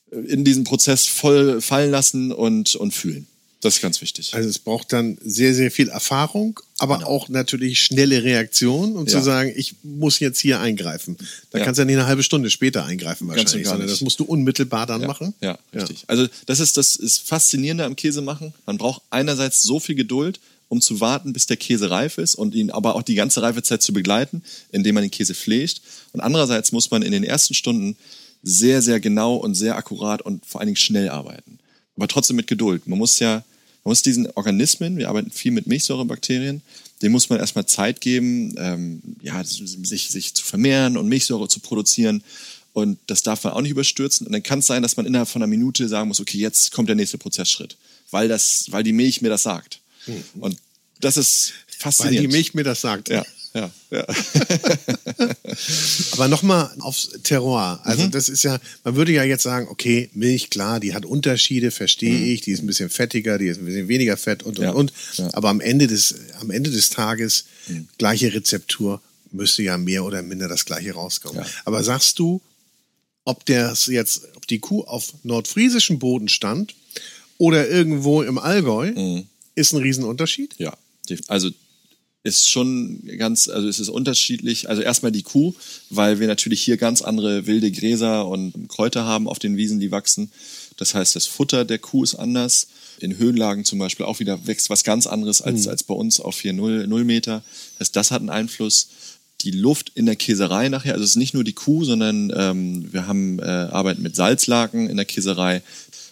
in diesen Prozess voll fallen lassen und, und fühlen. Das ist ganz wichtig. Also es braucht dann sehr, sehr viel Erfahrung, aber auch natürlich schnelle Reaktion, um zu Genau. Ja. sagen, ich muss jetzt hier eingreifen. Da Ja. kannst du ja nicht eine halbe Stunde später eingreifen wahrscheinlich, sondern das musst du unmittelbar dann ja, machen. Ja, richtig. Also das ist das ist faszinierende am Käse machen. Man braucht einerseits so viel Geduld, um zu warten, bis der Käse reif ist und ihn aber auch die ganze Reifezeit zu begleiten, indem man den Käse pflegt. Und andererseits muss man in den ersten Stunden sehr, sehr genau und sehr akkurat und vor allen Dingen schnell arbeiten. Aber trotzdem mit Geduld. Man muss ja, man muss diesen Organismen, wir arbeiten viel mit Milchsäurebakterien, dem muss man erstmal Zeit geben, ähm, ja, sich, sich zu vermehren und Milchsäure zu produzieren. Und das darf man auch nicht überstürzen. Und dann kann es sein, dass man innerhalb von einer Minute sagen muss, okay, jetzt kommt der nächste Prozessschritt. Weil, das, weil die Milch mir das sagt. Und das ist Weil faszinierend. die Milch mir das sagt. Ja, ja, ja. Aber nochmal aufs Terroir. Also Mhm. das ist ja, man würde ja jetzt sagen, okay, Milch, klar, die hat Unterschiede, verstehe ich, die ist ein bisschen fettiger, die ist ein bisschen weniger fett und, und, Mhm. Ja, und. ja. Mhm. Aber am Ende des, am Ende des Tages, gleiche Rezeptur, müsste ja mehr oder minder das gleiche rauskommen. Ja. Aber sagst du, ob das jetzt, ob die Kuh auf nordfriesischem Boden stand oder irgendwo im Allgäu, Mhm. ist ein Riesenunterschied? Ja, also ist schon ganz, also es ist unterschiedlich. Also erstmal die Kuh, weil wir natürlich hier ganz andere wilde Gräser und Kräuter haben auf den Wiesen, die wachsen. Das heißt, das Futter der Kuh ist anders. In Höhenlagen zum Beispiel auch wieder wächst was ganz anderes als, als bei uns auf hier null null Meter. Das, heißt, das hat einen Einfluss. Die Luft in der Käserei nachher, also es ist nicht nur die Kuh, sondern ähm, wir haben äh, arbeiten mit Salzlaken in der Käserei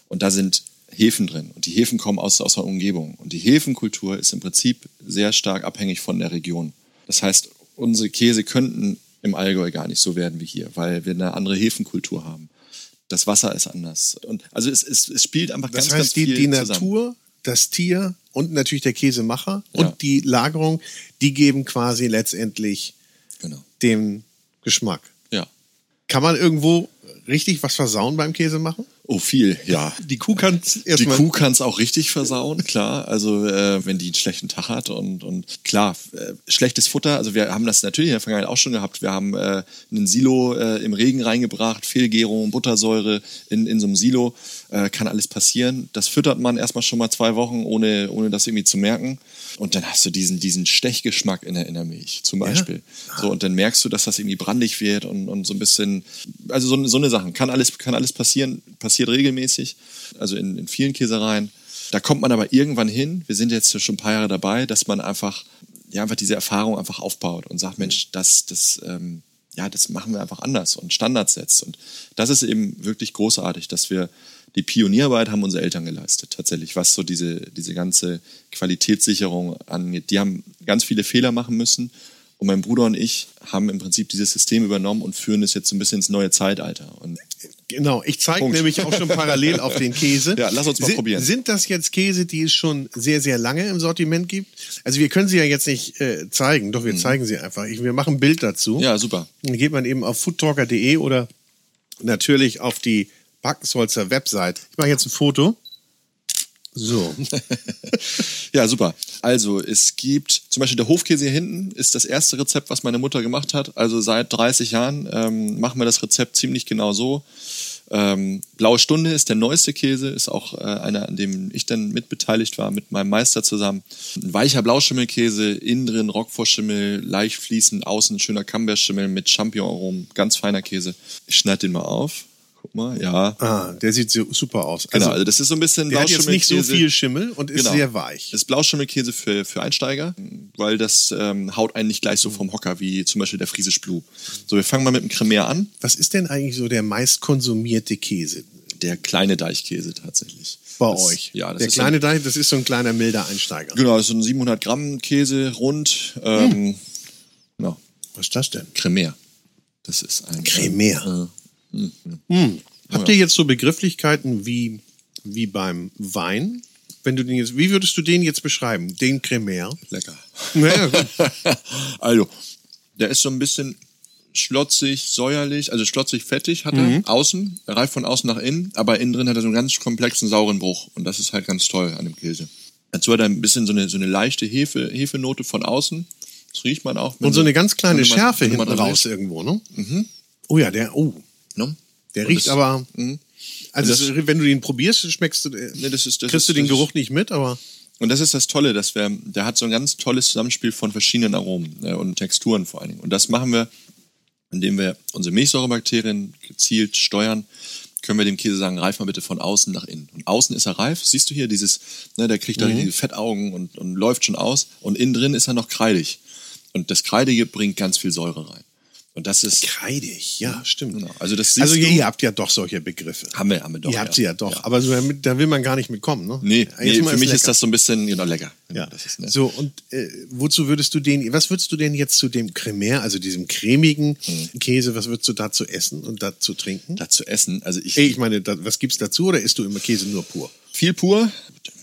und da sind Hefen drin. Und die Hefen kommen aus, aus der Umgebung. Und die Hefenkultur ist im Prinzip sehr stark abhängig von der Region. Das heißt, unsere Käse könnten im Allgäu gar nicht so werden wie hier, weil wir eine andere Hefenkultur haben. Das Wasser ist anders. Und also es, es, es spielt einfach Das ganz, heißt, ganz die, viel die zusammen. Natur, das Tier und natürlich der Käsemacher Ja. und die Lagerung, die geben quasi letztendlich Genau. den Geschmack. Ja. Kann man irgendwo richtig was versauen beim Käse machen? Oh, viel, ja. Die Kuh kann Die erstmal. Kuh kann es auch richtig versauen, klar. Also äh, wenn die einen schlechten Tag hat und, und klar, äh, schlechtes Futter. Also wir haben das natürlich in der Vergangenheit auch schon gehabt. Wir haben äh, einen Silo äh, im Regen reingebracht, Fehlgärung, Buttersäure in, in so einem Silo. Äh, kann alles passieren. Das füttert man erstmal schon mal zwei Wochen, ohne, ohne das irgendwie zu merken. Und dann hast du diesen, diesen Stechgeschmack in der, in der Milch zum Beispiel. So, und dann merkst du, dass das irgendwie brandig wird und, und so ein bisschen, also so, so eine Sachen. Kann alles, kann alles passieren, passiert regelmäßig, also in, in vielen Käsereien. Da kommt man aber irgendwann hin, wir sind jetzt schon ein paar Jahre dabei, dass man einfach, ja, einfach diese Erfahrung einfach aufbaut und sagt, Mensch, das, das, ähm, ja, das machen wir einfach anders und Standards setzt. Und das ist eben wirklich großartig, dass wir die Pionierarbeit haben unsere Eltern geleistet, tatsächlich, was so diese, diese ganze Qualitätssicherung angeht. Die haben ganz viele Fehler machen müssen. Und mein Bruder und ich haben im Prinzip dieses System übernommen und führen es jetzt so ein bisschen ins neue Zeitalter. Und Genau, ich zeige nämlich auch schon parallel auf den Käse. Ja, lass uns mal sind, probieren. Sind das jetzt Käse, die es schon sehr, sehr lange im Sortiment gibt? Also wir können sie ja jetzt nicht äh, zeigen, doch wir zeigen sie einfach. Ich, wir machen ein Bild dazu. Mhm. Ja, super. Dann geht man eben auf foodtalker.de oder natürlich auf die Backensholzer Website. Ich mache jetzt ein Foto. So. Ja, super. Also es gibt zum Beispiel der Hofkäse hier hinten ist das erste Rezept, was meine Mutter gemacht hat. Also seit 30 Jahren ähm, machen wir das Rezept ziemlich genau so. Ähm, Blaue Stunde ist der neueste Käse, ist auch äh, einer, an dem ich dann mitbeteiligt war, mit meinem Meister zusammen. Ein weicher Blauschimmelkäse, innen drin Roquefort-Schimmel, leicht fließend, außen schöner Camembert-Schimmel mit Champignon-Aromen, ganz feiner Käse. Ich schneide den mal auf. Guck mal, ja. Ah, der sieht so super aus. Genau, also das ist so ein bisschen der hat jetzt nicht so viel Schimmel und ist Genau. sehr weich. Das ist Blauschimmelkäse für, für Einsteiger, weil das ähm, haut einen nicht gleich so vom Hocker wie zum Beispiel der Friesisch Blue. So, wir fangen mal mit dem Cremere an. Was ist denn eigentlich so der meist konsumierte Käse Der kleine Deichkäse tatsächlich. bei das, euch? Ja, das der ist kleine ein, Deich, das ist so ein kleiner milder Einsteiger. Genau, das ist so ein 700 Gramm Käse, rund. Ähm, genau, Was ist das denn? Cremere. Das ist ein... Cremere. Äh, Habt ihr jetzt so Begrifflichkeiten wie, wie beim Wein? Wenn du den jetzt, wie würdest du den jetzt beschreiben? Den Cremere? lecker. Naja, also, der ist so ein bisschen schlotzig, säuerlich, also schlotzig fettig hat er, außen, er reift von außen nach innen, aber innen drin hat er so einen ganz komplexen sauren Bruch und das ist halt ganz toll an dem Käse. Dazu hat er ein bisschen so eine, so eine leichte Hefe, Hefenote von außen, das riecht man auch. Und so eine ganz kleine mal- Schärfe hinten raus riechst, irgendwo, ne? Oh ja, der, oh, Ne? der riecht das- aber, Mhm. also Das- wenn du den probierst, schmeckst du, äh, Nee, das ist, das kriegst du ist, den das Geruch nicht mit, aber und das ist das Tolle, dass wir, der hat so ein ganz tolles Zusammenspiel von verschiedenen Aromen äh, und Texturen vor allen Dingen. Und das machen wir, indem wir unsere Milchsäurebakterien gezielt steuern, können wir dem Käse sagen, reif mal bitte von außen nach innen. Und außen ist er reif, siehst du hier dieses, ne, der kriegt da Mhm. diese Fettaugen und, und läuft schon aus. Und innen drin ist er noch kreidig. Und das Kreidige bringt ganz viel Säure rein. Und das ist, kreidig, ja, stimmt. genau. Also das Also ihr, ihr habt ja doch solche Begriffe. haben wir, haben wir doch. ihr habt sie ja doch, aber so, da will man gar nicht mitkommen, ne? Nee, nee für mich ist lecker. das so ein bisschen, genau, lecker. Ja, das ist, ne? so und äh, wozu würdest du den, was würdest du denn jetzt zu dem Cremere, also diesem cremigen Mhm. Käse, was würdest du dazu essen und dazu trinken? Da zu essen, also ich, Ey, ich meine, da, was gibt's dazu oder isst du immer Käse nur pur? Viel pur,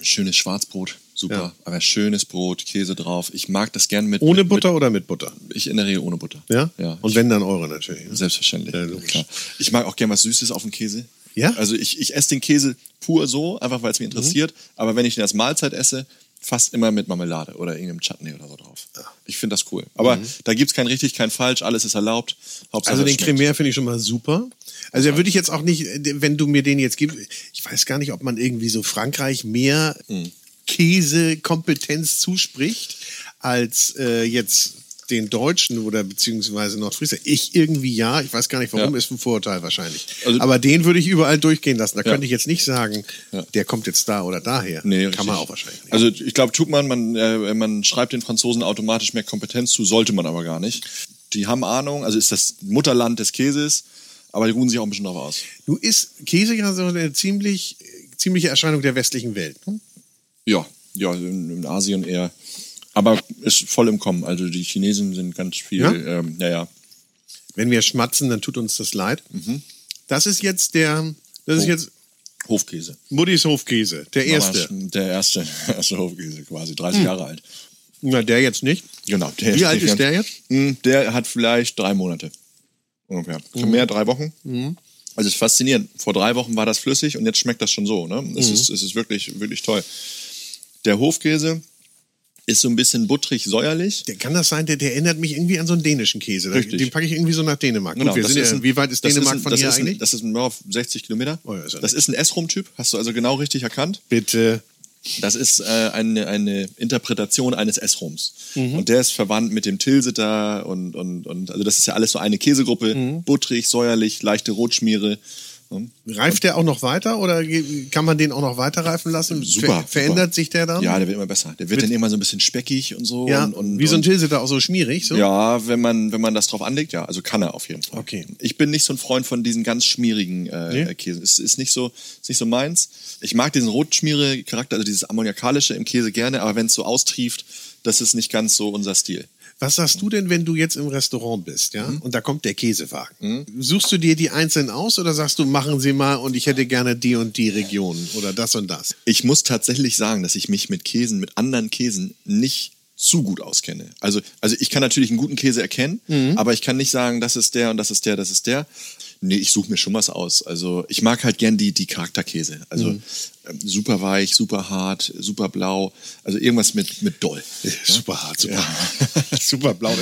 schönes Schwarzbrot, super, Ja. aber schönes Brot, Käse drauf. Ich mag das gern mit Ohne mit, Butter oder mit Butter? Mit, ich in der Regel ohne Butter. Ja? Ja. Und wenn dann eure natürlich. Ne? Selbstverständlich. Ja, klar. Ich mag auch gern was Süßes auf dem Käse. Ja? Also ich, ich esse den Käse pur so, einfach weil es mich interessiert. Aber wenn ich den als Mahlzeit esse, fast immer mit Marmelade oder irgendeinem Chutney oder so drauf. Ich finde das cool. Aber da gibt's kein richtig, kein falsch, alles ist erlaubt. Hauptsache Also es den. Cremere finde ich schon mal super. Also da würde ich jetzt auch nicht, wenn du mir den jetzt gibst, ich weiß gar nicht, ob man irgendwie so Frankreich mehr Hm. Käsekompetenz zuspricht als äh, jetzt den Deutschen oder beziehungsweise Nordfriesland. Ich irgendwie ja, ich weiß gar nicht warum, Ja. ist ein Vorurteil wahrscheinlich. Also- Aber den würde ich überall durchgehen lassen. Da Ja. könnte ich jetzt nicht sagen, Ja. der kommt jetzt da oder daher. Nee, Kann man richtig. auch wahrscheinlich nicht. Also ich glaube, tut man, man, äh, man schreibt den Franzosen automatisch mehr Kompetenz zu, sollte man aber gar nicht. Die haben Ahnung, also ist das Mutterland des Käses, aber die ruhen sich auch ein bisschen drauf aus. Du isst Käse ja so eine ziemlich, ziemliche Erscheinung der westlichen Welt. Ne? Ja, ja, in, in Asien eher. Aber ist voll im Kommen. Also die Chinesen sind ganz viel, Ja? ähm, ja, ja. Wenn wir schmatzen, dann tut uns das leid. Das ist jetzt der, das ist Oh. jetzt Hofkäse. Muddis Hofkäse, der erste. Mama, Der erste, erste Hofkäse, quasi 30 Jahre alt. Na, der jetzt nicht. Genau. Der Wie alt ist der jetzt? Hm, Der hat vielleicht drei Monate. Ungefähr. Mehr drei Wochen. Also es ist faszinierend. Vor drei Wochen war das flüssig und jetzt schmeckt das schon so. Ne? Es, ist, es ist wirklich, wirklich toll. Der Hofkäse ist so ein bisschen butterig säuerlich. Der, kann das sein? Der, der erinnert mich irgendwie an so einen dänischen Käse. Richtig. Den packe ich irgendwie so nach Dänemark. Genau, Gut, ist ja, ein- wie weit ist Dänemark ein, von das hier ist eigentlich? Ein, das ist nur auf 60 Kilometer. Oh ja, ist ja das ist ein S-Rom-Typ, hast du also genau richtig erkannt. Bitte. Das ist äh, eine, eine Interpretation eines S-Roms. Mhm. Und der ist verwandt mit dem Tilsiter und, und, und also das ist ja alles so eine Käsegruppe. Mhm. Butterig, säuerlich, leichte Rotschmiere. Hm? Reift der auch noch weiter oder kann man den auch noch weiter reifen lassen? Super, Ver verändert super. sich der dann? Ja, der wird immer besser. Der wird dann immer so ein bisschen speckig und so. Ja, und, und, wie so ein Tilsiter auch so schmierig. So? Ja, wenn man, wenn man das drauf anlegt, ja. Also kann er auf jeden Fall. Okay. Ich bin nicht so ein Freund von diesen ganz schmierigen äh, Nee? Käse. Ist, ist, nicht so, ist nicht so meins. Ich mag diesen Rotschmiere-Charakter, also dieses Ammoniakalische im Käse gerne, aber wenn es so austrieft, das ist nicht ganz so unser Stil. Was sagst du denn, wenn du jetzt im Restaurant bist, ja? Mhm. Und da kommt der Käsewagen. Suchst du dir die einzeln aus oder sagst du, machen sie mal und ich hätte gerne die und die Region oder das und das? Ich muss tatsächlich sagen, dass ich mich mit Käsen, mit anderen Käsen nicht zu gut auskenne. Also, also ich kann natürlich einen guten Käse erkennen, aber ich kann nicht sagen, das ist der und das ist der, das ist der. Nee, ich suche mir schon was aus. Also ich mag halt gern die, die Charakterkäse. Also ähm, super weich, super hart, super blau. Also irgendwas mit, mit doll. Super hart, super, super blau.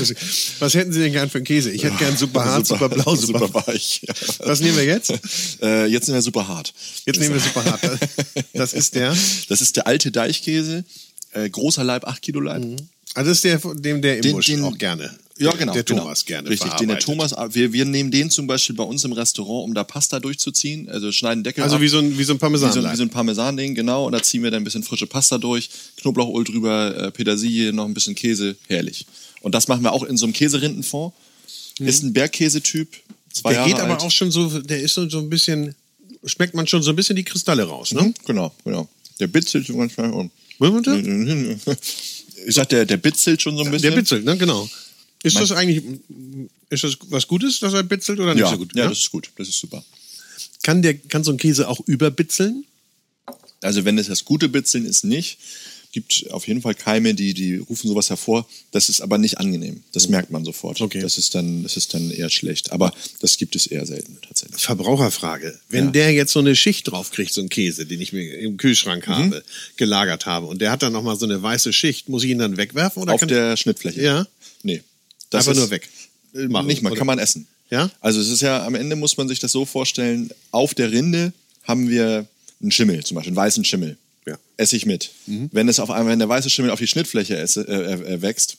Was hätten Sie denn gern für einen Käse? Ich hätte gern super hart, super, blau, super, super weich. Ja. Was nehmen wir jetzt? Äh, jetzt nehmen wir super hart. Jetzt nehmen wir super hart. Das ist der? Das ist der alte Deichkäse. Äh, großer Leib, 8 Kilo Leib. Also das ist der, dem der Den- Imbusch den- auch gerne. Ja, genau. Der genau. Thomas gerne. Richtig, den der. Thomas, wir, wir nehmen den zum Beispiel bei uns im Restaurant, um da Pasta durchzuziehen. Also schneiden Deckel Also ab. wie so ein, wie so ein wie so, ein- Parmesan. wie so ein Parmesan-Ding, genau. Und da ziehen wir dann ein bisschen frische Pasta durch, Knoblauchöl drüber, äh, Petersilie, noch ein bisschen Käse. Herrlich. Und das machen wir auch in so einem Käserindenfond. Ist ein Bergkäsetyp, zwei Mhm. der Jahre geht aber alt. auch schon so, der ist so, so ein bisschen, schmeckt man schon so ein bisschen die Kristalle raus, ne? Mhm, Genau, genau. Der bitzelt so Wollen wir das? Ich sag, der, der bitzelt schon so ein bisschen. Der bitzelt, ne? Genau. Ist das eigentlich, ist das was Gutes, dass er bitzelt oder nicht Ja, so gut? ja, Ja? das ist gut. Das ist super. Kann, der, kann so ein Käse auch überbitzeln? Also wenn es das gute Bitzeln ist, nicht. Gibt auf jeden Fall Keime, die, die rufen sowas hervor. Das ist aber nicht angenehm. Das merkt man sofort. Okay. Das ist dann, das ist dann eher schlecht. Aber das gibt es eher selten tatsächlich. Verbraucherfrage. Wenn Ja. der jetzt so eine Schicht drauf kriegt, so ein Käse, den ich mir im Kühlschrank Mhm. habe, gelagert habe, und der hat dann nochmal so eine weiße Schicht, muss ich ihn dann wegwerfen? Oder Auf der Schnittfläche. Ja. Nee. Einfach nur weg. Äh, Machen, Nicht mal, oder? kann man essen. Ja? Also es ist ja, am Ende muss man sich das so vorstellen, auf der Rinde haben wir einen Schimmel, zum Beispiel einen weißen Schimmel. Ja. Esse ich mit. Mhm. Wenn es auf einmal, wenn der weiße Schimmel auf die Schnittfläche esse, äh, äh, wächst,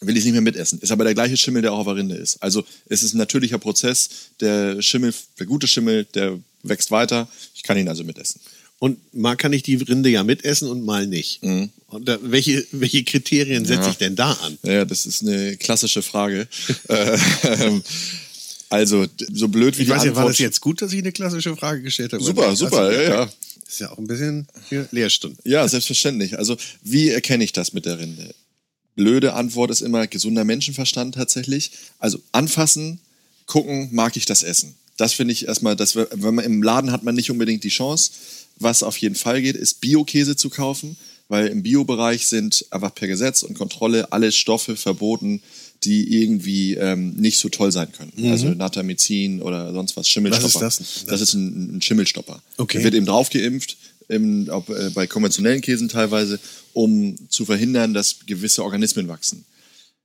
will ich es nicht mehr mitessen. Ist aber der gleiche Schimmel, der auch auf der Rinde ist. Also es ist ein natürlicher Prozess. Der Schimmel, der gute Schimmel, der wächst weiter. Ich kann ihn also mitessen. Und mal kann ich die Rinde ja mitessen und mal nicht. Mhm. Und da, welche, welche Kriterien setze ich denn da an? Ja, das ist eine klassische Frage. Ähm, also, so blöd wie Ich die weiß ja, war Antwort. das jetzt gut, dass ich eine klassische Frage gestellt habe? Super, Also, super, ja, ja. Das ist ja auch ein bisschen hier Lehrstunden. Ja, selbstverständlich. Also, wie erkenne ich das mit der Rinde? Blöde Antwort ist immer gesunder Menschenverstand tatsächlich. Also anfassen, gucken, mag ich das Essen. Das finde ich erstmal, das, wenn man im Laden hat man nicht unbedingt die Chance. Was auf jeden Fall geht, ist Bio-Käse zu kaufen, weil im Bio-Bereich sind einfach per Gesetz und Kontrolle alle Stoffe verboten, die irgendwie ähm, nicht so toll sein können. Also Natamycin oder sonst was, Schimmelstopper. Mhm. Was ist das? Das ist ein, ein Schimmelstopper. Okay. Der wird eben draufgeimpft, im, ob, äh, bei konventionellen Käsen teilweise, um zu verhindern, dass gewisse Organismen wachsen.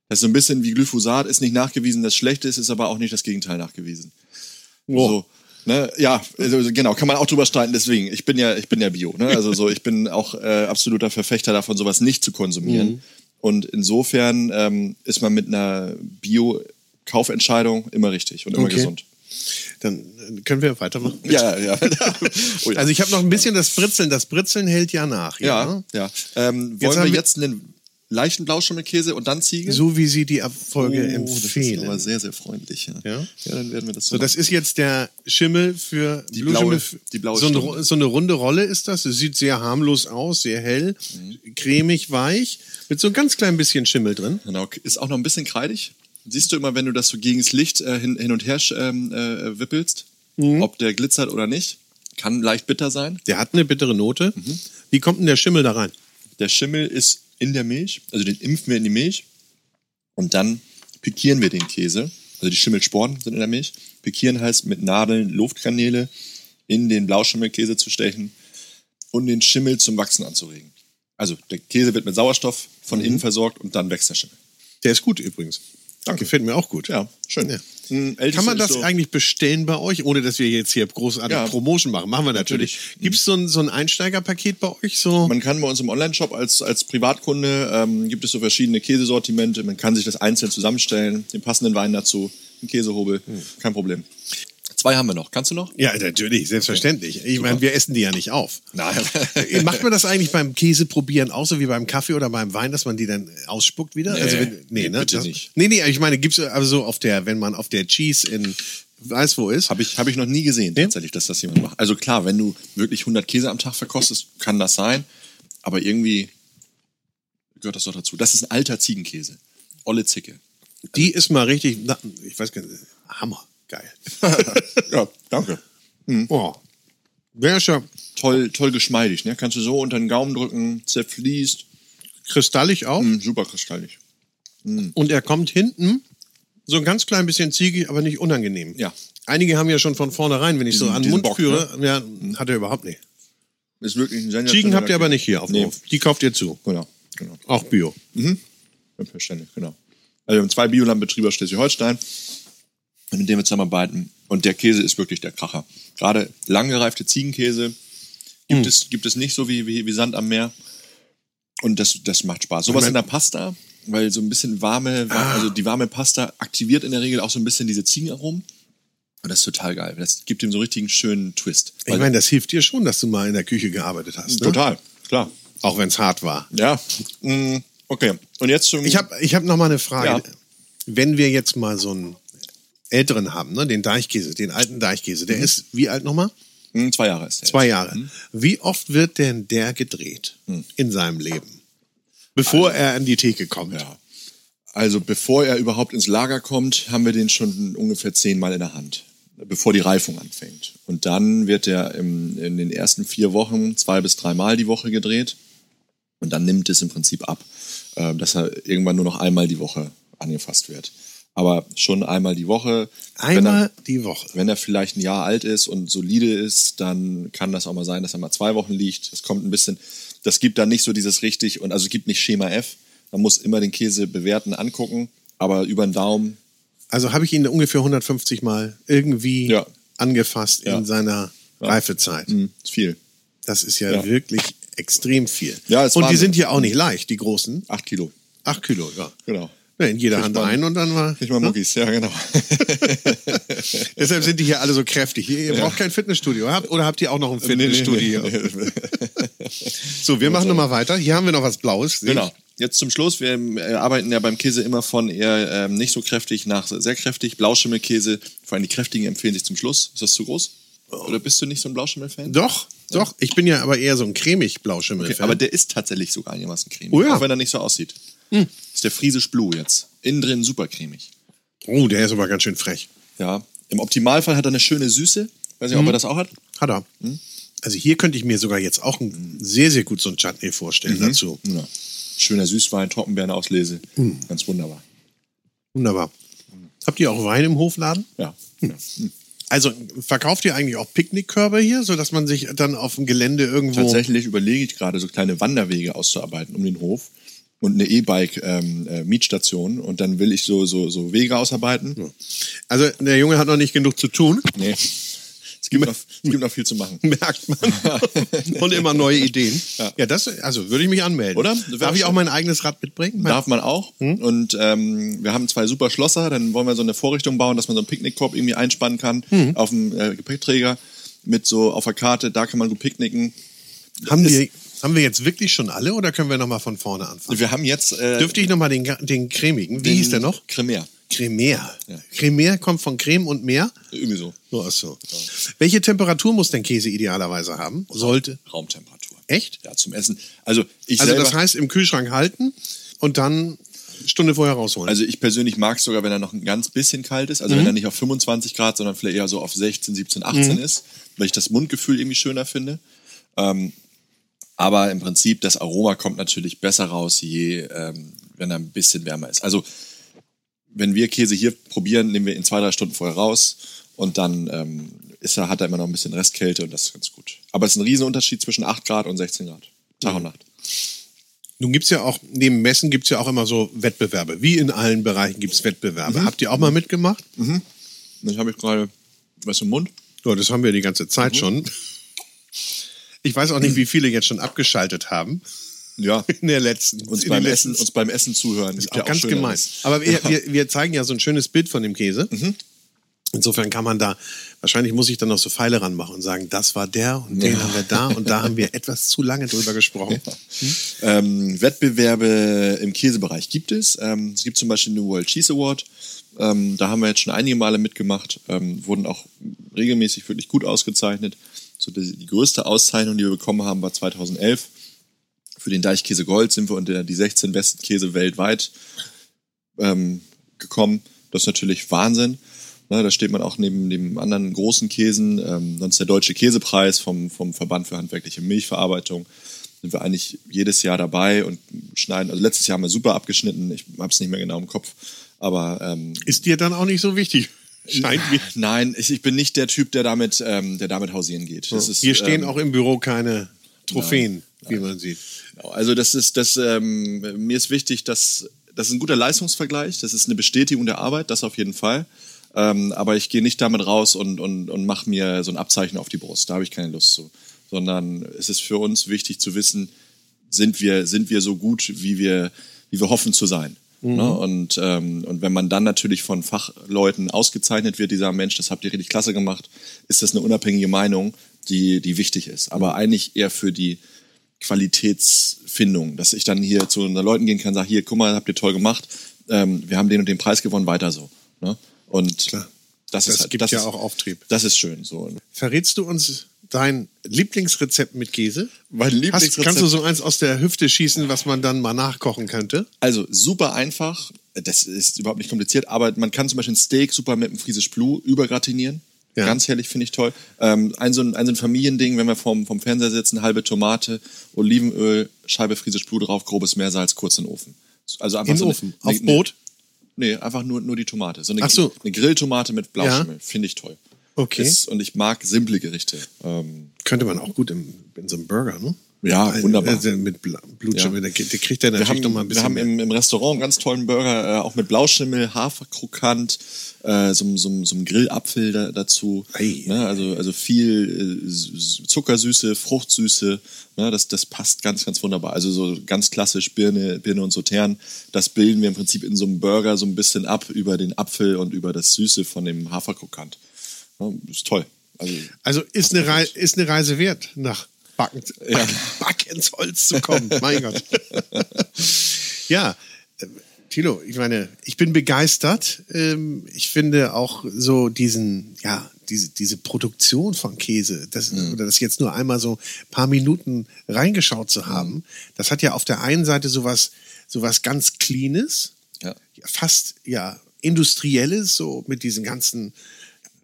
Das ist so ein bisschen wie Glyphosat, ist nicht nachgewiesen, dass schlecht ist, ist aber auch nicht das Gegenteil nachgewiesen. Oh. So, ne? Ja, also, genau, kann man auch drüber streiten, deswegen. Ich bin ja, ich bin ja Bio, ne? Also so, ich bin auch äh, absoluter Verfechter davon, sowas nicht zu konsumieren. Mhm. Und insofern ähm, ist man mit einer Bio-Kaufentscheidung immer richtig und immer Okay. gesund. Dann äh, können wir weitermachen. Ja, ja. oh, ja. Also ich habe noch ein bisschen das Britzeln. Das Britzeln hält ja nach. Ja, ja. Ähm, Jetzt wollen wir wir- jetzt einen leichten Blauschimmelkäse und dann Ziege? So wie Sie die Abfolge Oh, Das ist empfehlen. aber sehr, sehr freundlich. Ja, Ja? ja dann werden wir das so. So, das ist jetzt der Schimmel für Die Blue blaue- Schimmel die blaue so, eine, so eine runde Rolle ist das. Es sieht sehr harmlos aus, sehr hell, Mhm. cremig, weich, mit so ein ganz klein bisschen Schimmel drin. Genau, ist auch noch ein bisschen kreidig. Siehst du immer, wenn du das so gegen das Licht äh, hin, hin und her ähm, äh, wippelst, Mhm. ob der glitzert oder nicht. Kann leicht bitter sein. Der hat eine bittere Note. Mhm. Wie kommt denn der Schimmel da rein? Der Schimmel ist in der Milch, also den impfen wir in die Milch und dann pikieren wir den Käse. Also die Schimmelsporen sind in der Milch. Pikieren heißt mit Nadeln Luftkanäle in den Blauschimmelkäse zu stechen und den Schimmel zum Wachsen anzuregen. Also der Käse wird mit Sauerstoff von Mhm. innen versorgt und dann wächst der Schimmel. Der ist gut übrigens. Danke. Gefällt mir auch gut. Ja, schön. Ja. Ältester Kann man das so- eigentlich bestellen bei euch, ohne dass wir jetzt hier großartig Ja. Promotion machen? Machen wir natürlich. Natürlich. Gibt es so ein, so ein Einsteigerpaket bei euch? So? Man kann bei uns im Online-Shop als, als Privatkunde, ähm, gibt es so verschiedene Käsesortimente. Man kann sich das einzeln zusammenstellen, den passenden Wein dazu, einen Käsehobel, kein Problem. Zwei haben wir noch. Kannst du noch? Ja, natürlich, selbstverständlich. Ich meine, wir essen die ja nicht auf. Nein. Äh, Macht man das eigentlich beim Käse probieren auch so wie beim Kaffee oder beim Wein, dass man die dann ausspuckt wieder? Nee, nee, ne? bitte das, nicht. Nee, nee, ich meine, gibt's also auf der, wenn man auf der Cheese in weiß wo ist. Habe ich, hab ich noch nie gesehen, tatsächlich, dass das jemand macht. Also klar, wenn du wirklich 100 Käse am Tag verkostest, kann das sein. Aber irgendwie gehört das doch dazu. Das ist ein alter Ziegenkäse. olle Zicke. Die ist mal richtig, ich weiß gar nicht, Hammer, geil. ja, danke. Oh, der ist ja Toll, toll geschmeidig, ne? Kannst du so unter den Gaumen drücken, zerfließt. kristallig auch. Mm, super kristallig. Und er kommt hinten so ein ganz klein bisschen ziegig, aber nicht unangenehm. Ja. Einige haben ja schon von vornherein, wenn ich so Diesen- an den Mund Bock, führe, ja, hat er überhaupt nicht. Ist wirklich ein sensationeller Ziegen habt ihr aber nicht hier auf dem Nee. Hof. Die kauft ihr zu. Genau, genau. Auch Bio. Selbstverständlich, genau. Also wir haben zwei Biolandbetriebe aus Schleswig-Holstein, mit denen wir zusammenarbeiten. Und der Käse ist wirklich der Kracher. Gerade langgereifte Ziegenkäse gibt, Hm. es, gibt es nicht so wie, wie, wie Sand am Meer. Und das, das macht Spaß. Sowas in der Pasta, weil so ein bisschen warme, Ah. also die warme Pasta aktiviert in der Regel auch so ein bisschen diese Ziegenaromen. Und das ist total geil. Das gibt ihm so einen richtigen schönen Twist. Ich meine, das hilft dir schon, dass du mal in der Küche gearbeitet hast. Ne? total, klar. Auch wenn es hart war. Ja. Mm, Okay. Und jetzt zum. Ich habe ich hab noch mal eine Frage. Ja. Wenn wir jetzt mal so einen älteren haben, ne, den Deichkäse, den alten Deichkäse, der ist wie alt nochmal? Mm, zwei Jahre ist der. Zwei Jahre. Wie oft wird denn der gedreht in seinem Leben? Bevor er an die Theke kommt. Ja. Also bevor er überhaupt ins Lager kommt, haben wir den schon ungefähr zehnmal in der Hand, bevor die Reifung anfängt. Und dann wird er im, in den ersten vier Wochen zwei bis dreimal die Woche gedreht. Und dann nimmt es im Prinzip ab, äh, dass er irgendwann nur noch einmal die Woche angefasst wird. Aber schon einmal die Woche. Einmal er, die Woche. wenn er vielleicht ein Jahr alt ist und solide ist, dann kann das auch mal sein, dass er mal zwei Wochen liegt. Das kommt ein bisschen, das gibt dann nicht so dieses richtig, und also es gibt nicht Schema F. Man muss immer den Käse bewerten, angucken, aber über den Daumen, Also habe ich ihn ungefähr 150 Mal irgendwie Ja. angefasst Ja. in seiner Reifezeit. mh, ist viel. Das ist ja, Ja. wirklich extrem viel. Ja, Und die sind hier auch nicht leicht, die großen. Acht Kilo, Acht Kilo, ja. genau. Ja, in jeder Kriegt Hand ein und dann war. Krieg mal Muckis, ja, genau. Deshalb sind die hier alle so kräftig. Ihr, ihr braucht kein Fitnessstudio. Habt, oder habt ihr auch noch ein Fitnessstudio? So, wir machen nochmal weiter. Hier haben wir noch was Blaues. ich. Genau. Jetzt zum Schluss, wir äh, arbeiten ja beim Käse immer von eher ähm, nicht so kräftig nach sehr kräftig. Blauschimmelkäse, vor allem die kräftigen empfehlen sich zum Schluss. Ist das zu groß? Oder bist du nicht so ein Blauschimmel-Fan? Doch, doch. Ich bin ja aber eher so ein cremig Blauschimmel. Okay, aber der ist tatsächlich sogar einigermaßen cremig, Oh ja. Auch wenn er nicht so aussieht. Ist der Friesisch Blue jetzt. Innen drin super cremig. oh, der ist aber ganz schön frech. Ja. Im Optimalfall hat er eine schöne Süße. Weiß nicht, ob er das auch hat. Hat er. Hm? Also hier könnte ich mir sogar jetzt auch ein, sehr, sehr gut so ein Chutney vorstellen Mhm. dazu. Ja. Schöner Süßwein, Trockenbeerenauslese. Hm. Ganz wunderbar. Wunderbar. Habt ihr auch Wein im Hofladen? Ja. ja. Also verkauft ihr eigentlich auch Picknickkörbe hier, sodass man sich dann auf dem Gelände irgendwo... Tatsächlich überlege ich gerade, so kleine Wanderwege auszuarbeiten um den Hof und eine E-Bike-Mietstation. und dann will ich so, so, so Wege ausarbeiten. Also der Junge hat noch nicht genug zu tun, Nee. Es gibt, noch, es gibt noch viel zu machen. merkt man. Und immer neue Ideen. Ja, Ja. das, also würde ich mich anmelden. Oder? Darf ich auch mein eigenes Rad mitbringen? Mein- Darf man auch. Und ähm, wir haben zwei super Schlosser. Dann wollen wir so eine Vorrichtung bauen, dass man so einen Picknickkorb irgendwie einspannen kann auf dem äh, Gepäckträger mit so auf der Karte. Da kann man gut picknicken. haben, ist- wir, haben wir jetzt wirklich schon alle oder können wir nochmal von vorne anfangen? Wir haben jetzt äh, Dürfte ich nochmal den, den cremigen? Wie den hieß der noch? Cremär. Cremär. Ja. Cremär kommt von Creme und Meer? Irgendwie so. So, ach so. Welche Temperatur muss denn Käse idealerweise haben? Sollte. Raumtemperatur. Echt? Ja, zum Essen. Also ich Also das heißt im Kühlschrank halten und dann Stunde vorher rausholen. Also ich persönlich mag es sogar, wenn er noch ein ganz bisschen kalt ist. Also Mhm. wenn er nicht auf 25 Grad, sondern vielleicht eher so auf 16, 17, 18 ist, weil ich das Mundgefühl irgendwie schöner finde. Ähm, aber im Prinzip, das Aroma kommt natürlich besser raus, je ähm, wenn er ein bisschen wärmer ist. Also wenn wir Käse hier probieren, nehmen wir ihn zwei, drei Stunden vorher raus und dann ähm, ist er, hat er immer noch ein bisschen Restkälte und das ist ganz gut. Aber es ist ein Riesenunterschied zwischen 8 Grad und 16 Grad. Tag und Nacht. Nun gibt's ja auch, neben Messen gibt's ja auch immer so Wettbewerbe. Wie in allen Bereichen gibt's Wettbewerbe. Habt ihr auch mal mitgemacht? Dann habe ich gerade was im Mund. Ja, das haben wir die ganze Zeit Mhm. schon. Ich weiß auch nicht, wie viele jetzt schon abgeschaltet haben Ja. in der letzten. uns beim, den Essen, letzten- uns beim Essen zuhören. ist Gibt auch ganz gemein. Aber wir, wir, wir zeigen ja so ein schönes Bild von dem Käse. Mhm. Insofern kann man da, wahrscheinlich muss ich dann noch so Pfeile ranmachen und sagen, das war der und den Ja. haben wir da und da haben wir etwas zu lange drüber gesprochen. Ähm, Wettbewerbe im Käsebereich gibt es. Ähm, es gibt zum Beispiel den World Cheese Award. Ähm, da haben wir jetzt schon einige Male mitgemacht, ähm, wurden auch regelmäßig wirklich gut ausgezeichnet. So die, die größte Auszeichnung, die wir bekommen haben, war 2011. Für den Deichkäse Gold sind wir unter die 16 besten Käse weltweit ähm, gekommen. Das ist natürlich Wahnsinn. Ne, da steht man auch neben dem anderen großen Käsen. Ähm, sonst der Deutsche Käsepreis vom, vom Verband für handwerkliche Milchverarbeitung. Sind wir eigentlich jedes Jahr dabei und schneiden. Also letztes Jahr haben wir super abgeschnitten. Ich habe es nicht mehr genau im Kopf. Aber ähm, ist dir dann auch nicht so wichtig? Scheint mir. Nein, ich, ich bin nicht der Typ, der damit, ähm, der damit hausieren geht. Das ist, Hier stehen ähm, auch im Büro keine Trophäen, nein, wie man sieht. Also das ist, das, ähm, mir ist wichtig, dass das ist ein guter Leistungsvergleich, das ist eine Bestätigung der Arbeit, das auf jeden Fall. Ähm, aber ich gehe nicht damit raus und, und, und mache mir so ein Abzeichen auf die Brust. Da habe ich keine Lust zu. Sondern es ist für uns wichtig zu wissen, sind wir, sind wir so gut, wie wir, wie wir hoffen zu sein. Mhm. Ne? Und, ähm, und wenn man dann natürlich von Fachleuten ausgezeichnet wird, dieser Mensch, das habt ihr richtig klasse gemacht, ist das eine unabhängige Meinung, die, die wichtig ist. Aber eigentlich eher für die Qualitätsfindung, dass ich dann hier zu den Leuten gehen kann, sage, hier, guck mal, habt ihr toll gemacht, ähm, wir haben den und den Preis gewonnen, weiter so. Ne? Und Klar. das, das ist halt, gibt das ja ist, auch Auftrieb. Das ist schön. So. Verrätst du uns dein Lieblingsrezept mit Käse? Mein Lieblingsrezept. Hast, kannst du so eins aus der Hüfte schießen, was man dann mal nachkochen könnte? Also super einfach. Das ist überhaupt nicht kompliziert, aber man kann zum Beispiel ein Steak super mit einem Friesisch Blue übergratinieren. Ja. Ganz herrlich, finde ich toll. Ähm, ein, so ein, ein so ein Familiending, wenn wir vorm, vom Fernseher sitzen, halbe Tomate, Olivenöl, Scheibe Friesisch Blue drauf, grobes Meersalz, kurz in den Ofen. Also einfach in so Ofen? Eine, Auf eine, Brot? Nee, einfach nur, nur die Tomate. So eine, Ach so. eine Grilltomate mit Blauschimmel. Ja. Finde ich toll. Okay. Ist, und ich mag simple Gerichte. Ähm, Könnte man auch gut im, in so einem Burger, ne? Ja, wunderbar. Also mit Blutschimmel, ja. der, der kriegt ja natürlich noch mal ein bisschen. Wir haben im, im, Restaurant einen ganz tollen Burger, äh, auch mit Blauschimmel, Haferkrokant, äh, so, so, so einem Grillapfel da, dazu. Ne? Also, also viel äh, Zuckersüße, Fruchtsüße. Ne? Das, das passt ganz, ganz wunderbar. Also so ganz klassisch Birne, Birne und Sautern. Das bilden wir im Prinzip in so einem Burger so ein bisschen ab über den Apfel und über das Süße von dem Haferkrokant. Ist toll. Also, also ist, eine Reise, ist eine Reise wert nach Backen, ja. Back ins Holz zu kommen. mein Gott. ja, äh, Thilo, ich meine, ich bin begeistert. Ähm, ich finde auch so diesen, ja, diese, diese Produktion von Käse, das, mhm. oder das jetzt nur einmal so ein paar Minuten reingeschaut zu haben, mhm. das hat ja auf der einen Seite sowas, sowas ganz Cleanes, ja. fast ja industrielles, so mit diesen ganzen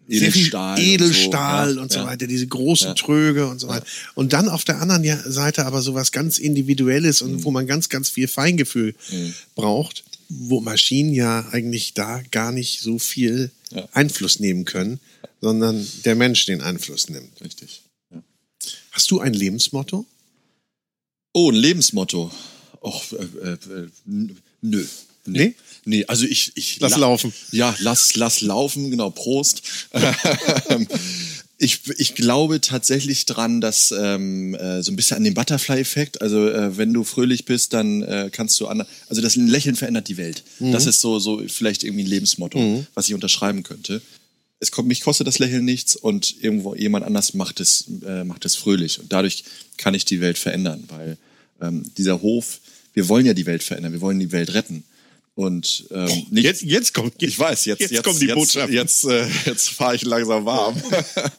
Edelstahl, Edelstahl und so, und so weiter, diese großen ja. Tröge und so weiter. Und dann auf der anderen Seite aber sowas ganz Individuelles und mhm. wo man ganz, ganz viel Feingefühl mhm. braucht, wo Maschinen ja eigentlich da gar nicht so viel ja. Einfluss nehmen können, sondern der Mensch den Einfluss nimmt. Richtig. Hast du ein Lebensmotto? Oh, ein Lebensmotto. Och, äh, äh, äh nö. Nee? nee? Nee, also ich. ich lass la laufen. Ja, lass, lass laufen, genau, Prost. ich, ich glaube tatsächlich dran, dass ähm, äh, so ein bisschen an den Butterfly-Effekt, also äh, wenn du fröhlich bist, dann äh, kannst du an, also das Lächeln verändert die Welt. Mhm. Das ist so, so vielleicht irgendwie ein Lebensmotto, mhm. was ich unterschreiben könnte. Es kommt, mich kostet das Lächeln nichts und irgendwo jemand anders macht es, äh, macht es fröhlich. Und dadurch kann ich die Welt verändern, weil ähm, dieser Hof, wir wollen ja die Welt verändern, wir wollen die Welt retten. Und ähm, nicht, jetzt, jetzt kommt, ich weiß, jetzt, jetzt, jetzt kommt die Botschaft. Jetzt, äh, jetzt fahre ich langsam warm.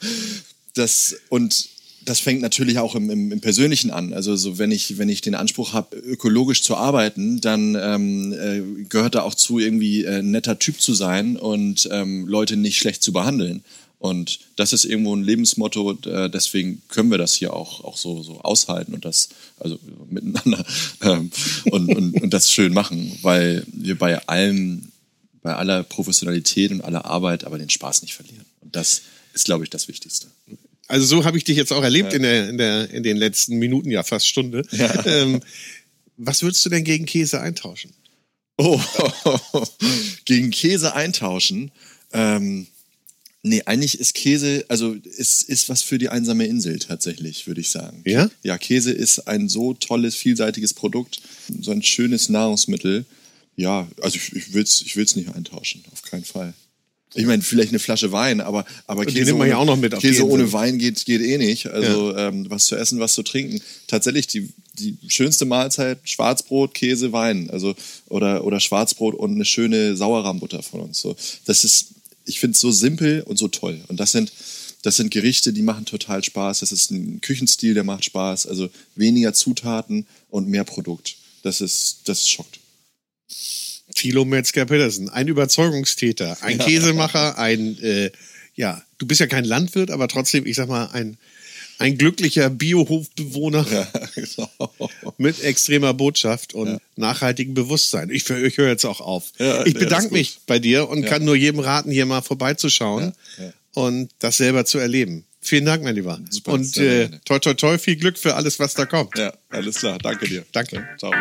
das und das fängt natürlich auch im, im, im Persönlichen an. Also so wenn ich wenn ich den Anspruch habe, ökologisch zu arbeiten, dann ähm, äh, gehört da auch zu, irgendwie äh, netter Typ zu sein und ähm, Leute nicht schlecht zu behandeln. Und das ist irgendwo ein Lebensmotto, äh, deswegen können wir das hier auch, auch so, so aushalten und das, also miteinander ähm, und, und, und das schön machen, weil wir bei allem, bei aller Professionalität und aller Arbeit aber den Spaß nicht verlieren. Und das ist, glaube ich, das Wichtigste. Also so habe ich dich jetzt auch erlebt ja. in, der, in, der, in den letzten Minuten, ja fast Stunde. Ja. Ähm, was würdest du denn gegen Käse eintauschen? Oh, gegen Käse eintauschen. Ähm, Nee, eigentlich ist Käse, also ist, ist was für die einsame Insel tatsächlich, würde ich sagen. Ja? Ja, Käse ist ein so tolles, vielseitiges Produkt, so ein schönes Nahrungsmittel. Ja, also ich, ich will es ich will's nicht eintauschen, auf keinen Fall. Ich meine, vielleicht eine Flasche Wein, aber, aber Käse, ohne, ja auch noch mit Käse ohne Wein geht, geht eh nicht. Also ja. ähm, was zu essen, was zu trinken. Tatsächlich die, die schönste Mahlzeit, Schwarzbrot, Käse, Wein. Also, oder, oder Schwarzbrot und eine schöne Sauerrahmbutter von uns. So, das ist ich finde es so simpel und so toll. Und das sind, das sind Gerichte, die machen total Spaß. Das ist ein Küchenstil, der macht Spaß. Also weniger Zutaten und mehr Produkt. Das ist, das schockt. Thilo Metzger-Pedersen, ein Überzeugungstäter, ein Käsemacher, ein, äh, ja, du bist ja kein Landwirt, aber trotzdem, ich sag mal, ein, ein glücklicher Biohofbewohner ja, genau. mit extremer Botschaft und ja. nachhaltigem Bewusstsein. Ich, ich höre jetzt auch auf. Ja, ich bedanke mich bei dir und kann nur jedem raten, hier mal vorbeizuschauen und das selber zu erleben. Vielen Dank, mein Lieber. Super, und äh, toi, toi, toi, viel Glück für alles, was da kommt. Ja, alles klar. Danke dir. Danke. Ciao.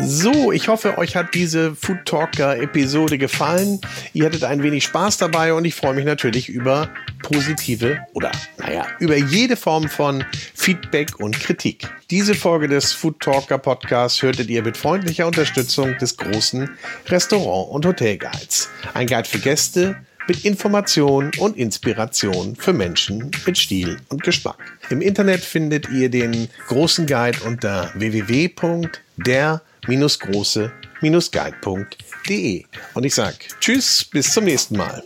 So, ich hoffe, euch hat diese Food Talker Episode gefallen. Ihr hattet ein wenig Spaß dabei und ich freue mich natürlich über positive oder, naja, über jede Form von Feedback und Kritik. Diese Folge des Food Talker Podcasts hörtet ihr mit freundlicher Unterstützung des großen Restaurant- und Hotelguides. Ein Guide für Gäste, mit Informationen und Inspiration für Menschen mit Stil und Geschmack. Im Internet findet ihr den großen Guide unter www.der-große-guide.de. Und ich sage Tschüss, bis zum nächsten Mal.